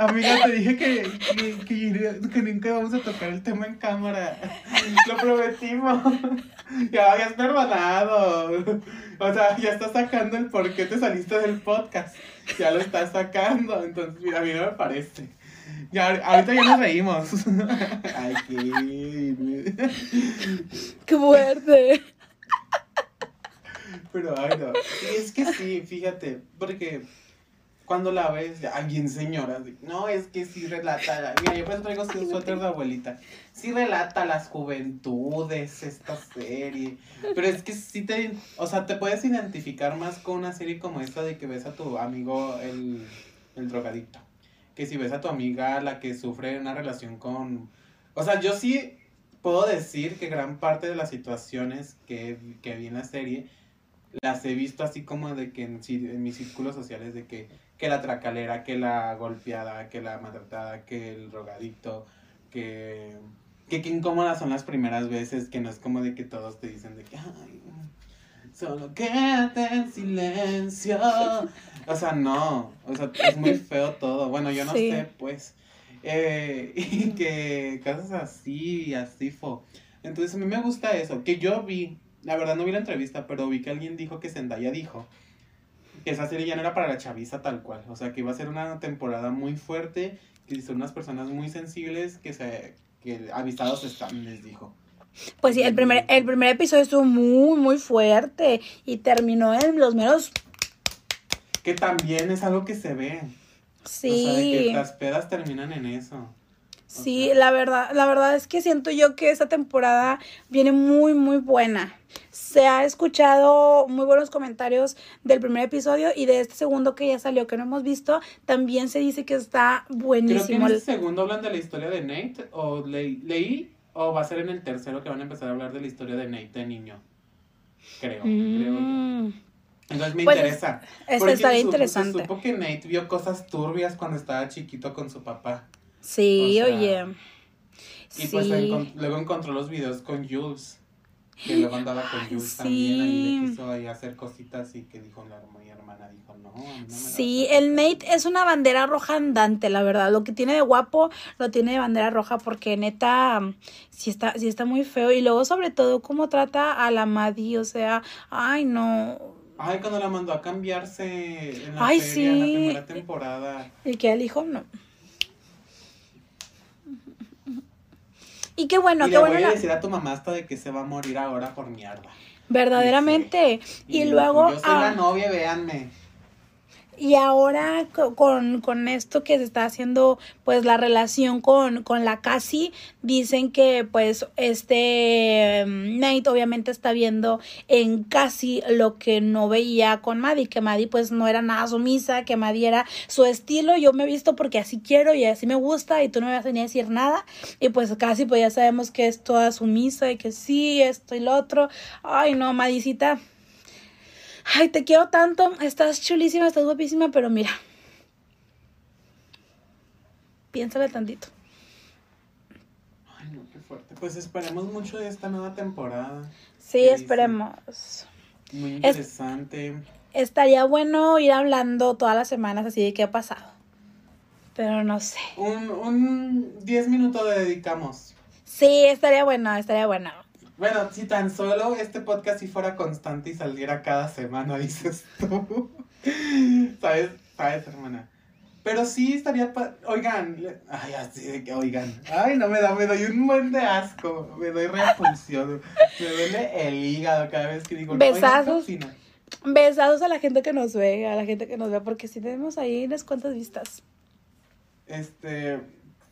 Amiga, te dije que, que, que, que nunca vamos a tocar el tema en cámara. Lo prometimos. Ya habías perdonado. O sea, ya estás sacando el por qué te saliste del podcast. Ya lo estás sacando. Entonces, mira, a mí no me parece. Ya, ahorita ya nos reímos. Ay, qué. Qué fuerte. Pero, ay, no. Es que sí, fíjate, porque cuando la ves, ay, bien señora, no, es que sí relata, mira, yo por eso traigo (laughs) su suéter de abuelita, sí relata las juventudes esta serie, pero es que sí te, o sea, te puedes identificar más con una serie como esta de que ves a tu amigo el, el drogadicto, que si ves a tu amiga la que sufre una relación con, o sea, yo sí puedo decir que gran parte de las situaciones que, que vi en la serie las he visto así como de que en, en mis círculos sociales de que, que la tracalera, que la golpeada, que la maltratada, que el drogadicto, que, que qué incómodas son las primeras veces, que no es como de que todos te dicen de que, ay, solo quédate en silencio. O sea, no, o sea, es muy feo todo. Bueno, yo no Sí. sé, pues. Eh, (laughs) y que cosas así, así fue. Entonces a mí me gusta eso, que yo vi, la verdad no vi la entrevista, pero vi que alguien dijo que Zendaya dijo que esa serie ya no era para la chaviza tal cual, o sea que iba a ser una temporada muy fuerte, que son unas personas muy sensibles que se que avisados están, les dijo. Pues sí, el primer, el primer episodio estuvo muy, muy fuerte y terminó en los meros... Que también es algo que se ve. Sí. O sea, que las pedas terminan en eso. Sí, la verdad, la verdad es que siento yo que esta temporada viene muy, muy buena. Se ha escuchado muy buenos comentarios del primer episodio y de este segundo que ya salió, que no hemos visto, también se dice que está buenísimo. Creo que en este segundo hablan de la historia de Nate, o leí, o va a ser en el tercero que van a empezar a hablar de la historia de Nate de niño. Creo, creo Mm. Entonces me Pues, interesa. es- porque estaría interesante. Se supo que Nate vio cosas turbias cuando estaba chiquito con su papá. Sí, O sea, oye. Y pues Sí. luego encontró los videos con Jules. Que luego andaba con Jules (gasps) también. Ahí sí. le quiso ahí hacer cositas y que dijo la mi hermana, dijo, no, no me Sí, el Nate es una bandera roja andante, la verdad. Lo que tiene de guapo lo tiene de bandera roja porque neta sí está, sí está muy feo. Y luego sobre todo cómo trata a la Maddie, o sea, ay no. Ay, cuando la mandó a cambiarse en la Ay, feria, en la sí. primera temporada. Y que el hijo no. Y qué bueno, y qué le bueno. voy a decir a tu mamá hasta de que se va a morir ahora por mierda. verdaderamente. Y, Y luego. Yo soy ah, la novia, véanme. Y ahora co- con, con esto que se está haciendo, pues la relación con, con la Casi, dicen que pues este mm, Nate obviamente está viendo en Casi lo que no veía con Maddie, que Maddie pues no era nada sumisa, que Maddie era su estilo, yo me he visto porque así quiero y así me gusta y tú no me vas a a decir nada. Y pues casi pues ya sabemos que es toda sumisa y que sí, esto y lo otro. Ay no, Madicita. Ay, te quiero tanto. Estás chulísima, estás guapísima, pero mira. Piénsale tantito. Ay, no, qué fuerte. Pues esperemos mucho de esta nueva temporada. Sí, ¿Qué esperemos. Muy Es- interesante. Estaría bueno ir hablando todas las semanas así de qué ha pasado. Pero no sé. Un, un 10 minutos le dedicamos. Sí, estaría bueno, estaría bueno. Bueno, si tan solo este podcast si fuera constante y saliera cada semana, (laughs) dices tú. ¿Sabes? ¿Sabes, hermana? Pero sí estaría... pa- Oigan, le- ay, así de que, oigan. Ay, no me da, me doy un buen de asco. Me doy repulsión. Me duele el hígado cada vez que digo... oigan, ¿qué Besazos. opinan? Besados a la gente que nos ve, a la gente que nos ve, porque sí tenemos ahí unas cuantas vistas. Este,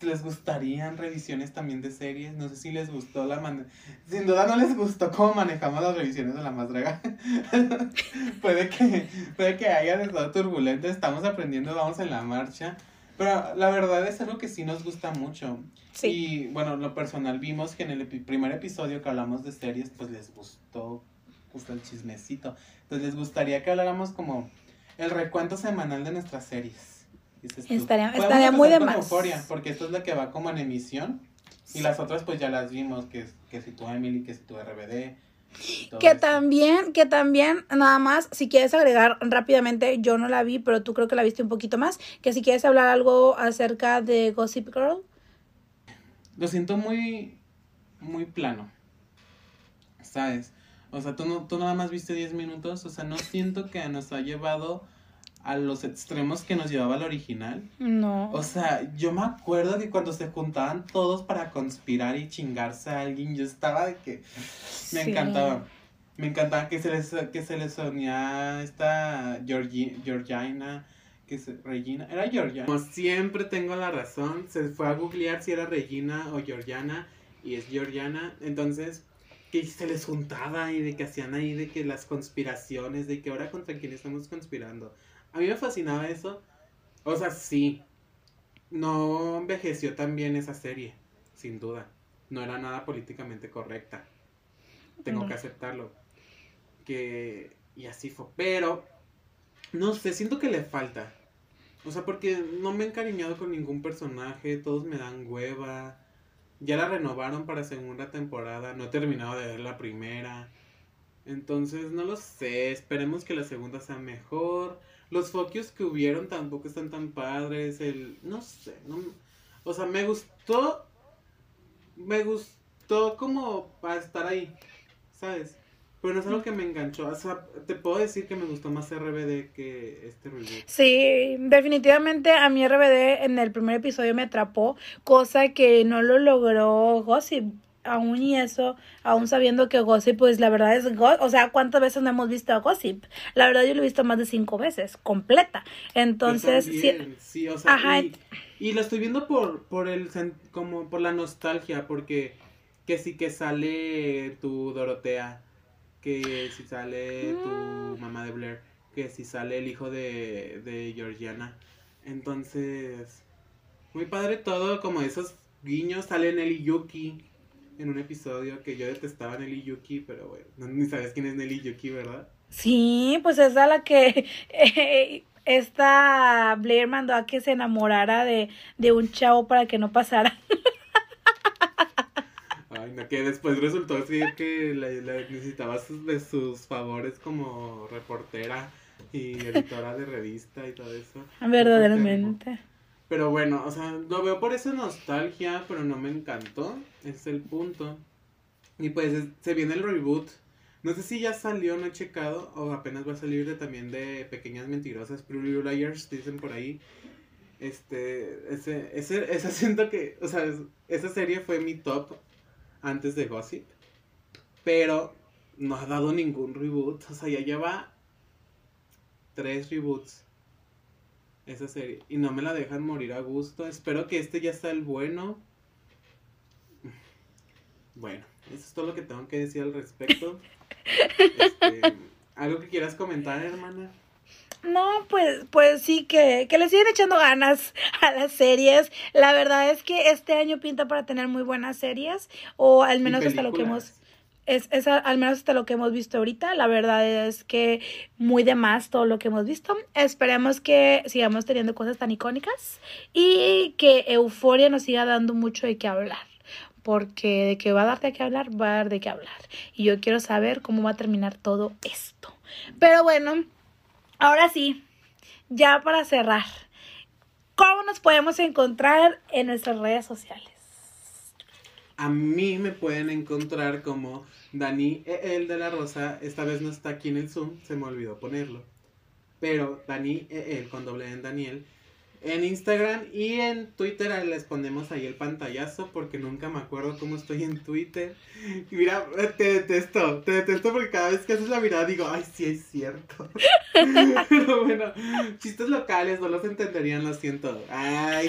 ¿les gustarían revisiones también de series? No sé si les gustó la manera... Sin duda no les gustó cómo manejamos las revisiones de La Más Draga. (laughs) puede, que, puede que haya estado turbulento, estamos aprendiendo, vamos en la marcha. Pero la verdad es algo que sí nos gusta mucho. Sí. Y bueno, lo personal vimos que en el epi- primer episodio que hablamos de series, pues les gustó, gustó el chismecito. Entonces les gustaría que habláramos como el recuento semanal de nuestras series. Dices. Estaría- estaría muy de más. Euphoria, porque esta es la que va como en emisión. Y las otras pues ya las vimos, que, que si tu Emily, que si tu RBD. Que eso. también, que también, nada más, si quieres agregar rápidamente, yo no la vi, pero tú creo que la viste un poquito más, que si quieres hablar algo acerca de Gossip Girl. Lo siento muy, muy plano. ¿Sabes? O sea, tú, no, tú nada más viste 10 minutos. O sea, no siento que nos ha llevado a los extremos que nos llevaba el original. No. O sea, yo me acuerdo que cuando se juntaban todos para conspirar y chingarse a alguien, yo estaba de que me Sí. encantaba. Me encantaba que se les, que se les unía esta Georgi- Georgina, que se, Regina, era Georgiana. Como siempre tengo la razón, se fue a googlear si era Regina o Georgiana y es Georgiana, entonces que se les juntaba y de que hacían ahí de que las conspiraciones, de que ahora contra quién estamos conspirando. A mí me fascinaba eso. O sea, sí. No envejeció tan bien esa serie, sin duda. No era nada políticamente correcta. Tengo No. que aceptarlo. Que. Y así fue. Pero. No sé, siento que le falta. O sea, porque no me he encariñado con ningún personaje. Todos me dan hueva. Ya la renovaron para segunda temporada. No he terminado de ver la primera. Entonces, no lo sé. Esperemos que la segunda sea mejor. Los focus que hubieron tampoco están tan padres. El. No sé. No, O sea, me gustó. Me gustó como para estar ahí. ¿Sabes? Pero no es algo que me enganchó. O sea, te puedo decir que me gustó más RBD que este reboot. Sí, definitivamente a mí RBD en el primer episodio me atrapó, cosa que no lo logró Gossip. Aún y eso, aún sabiendo que Gossip, pues la verdad es Gossip. O sea, ¿cuántas veces no hemos visto a Gossip? La verdad yo lo he visto más de cinco veces, completa. Entonces, sí, sí, o sea, Ajá. y, y lo estoy viendo por, por el como por la nostalgia, porque que sí que sale tu Dorotea, que si sale tu Mm. mamá de Blair, que si sale el hijo de, de Georgiana. Entonces, muy padre todo, como esos guiños, sale Nelly Yuki en un episodio que yo detestaba a Nelly Yuki, pero bueno, no, ni sabes quién es Nelly Yuki, ¿verdad? Sí, pues es a la que eh, (laughs) esta Blair mandó a que se enamorara de, de un chavo para que no pasara. Ay, no, que después resultó ser que la, la necesitaba sus, de sus favores como reportera y editora de revista y todo eso. (laughs) Verdaderamente. Pero bueno, o sea, lo veo por esa nostalgia, pero no me encantó. Es el punto. Y pues es- se viene el reboot. No sé si ya salió, no he checado, o apenas va a salir de también de Pequeñas Mentirosas, Pretty Liars, dicen por ahí. Este, ese, ese, (laughs) siento que, o sea, es- esa serie fue mi top antes de Gossip. Pero no ha dado ningún reboot. O sea, ya lleva tres reboots esa serie. Y no me la dejan morir a gusto. Espero que este ya sea el bueno. Bueno, eso es todo lo que tengo que decir al respecto. Este, ¿Algo que quieras comentar, hermana? No, pues, pues sí, que, que le siguen echando ganas a las series. La verdad es que este año pinta para tener muy buenas series, o al menos hasta lo que hemos. Es, al menos hasta lo que hemos visto ahorita. La verdad es que muy de más todo lo que hemos visto. Esperemos que sigamos teniendo cosas tan icónicas y que Euforia nos siga dando mucho de qué hablar. Porque de que va a dar de qué hablar, va a dar de qué hablar. Y yo quiero saber cómo va a terminar todo esto. Pero bueno, ahora sí, ya para cerrar, ¿cómo nos podemos encontrar en nuestras redes sociales? A mí me pueden encontrar como Dani El de la Rosa. Esta vez no está aquí en el Zoom, se me olvidó ponerlo. Pero Dani El con doble en Daniel. En Instagram y en Twitter les ponemos ahí el pantallazo porque nunca me acuerdo cómo estoy en Twitter. Y mira, te detesto, te detesto porque cada vez que haces la mirada digo, ay, sí es cierto. (laughs) Pero bueno, chistes locales, no los entenderían, lo siento. Ay,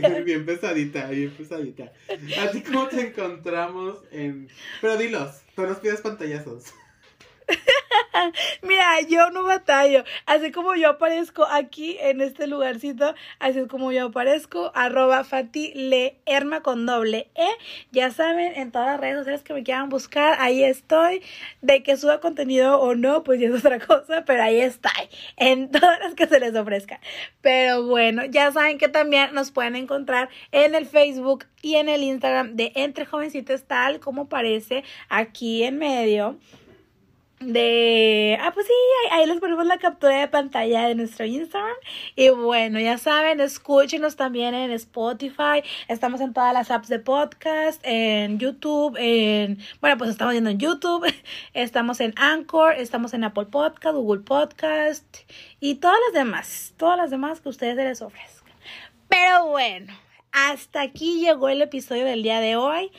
qué bien pesadita, bien pesadita. ¿A ti cómo te encontramos en...? Pero dilos, tú nos pides pantallazos. (laughs) Mira, yo no batallo. Así como yo aparezco aquí en este lugarcito, así es como yo aparezco. Arroba Fati Leerma con doble E. Ya saben, en todas las redes sociales que me quieran buscar, ahí estoy. De que suba contenido o no, pues ya es otra cosa, pero ahí está. En (laughs) todas las que se les ofrezca. Pero bueno, ya saben que también nos pueden encontrar en el Facebook y en el Instagram de Entre Jovencitas, tal como aparece aquí en medio de ah pues sí ahí, les ponemos la captura de pantalla de nuestro Instagram. Y bueno ya saben escúchenos también en Spotify. Estamos en todas las apps de podcast en YouTube en bueno pues estamos viendo en YouTube (laughs) estamos en Anchor estamos en Apple Podcast Google Podcast y todas las demás todas las demás que ustedes les ofrezcan. Pero bueno hasta aquí llegó el episodio del día de hoy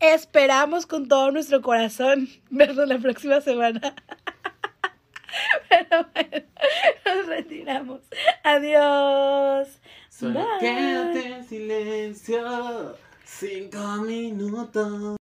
Esperamos con todo nuestro corazón vernos la próxima semana. (laughs) Pero bueno, nos retiramos. Adiós. Solo Bye. quédate en silencio cinco minutos.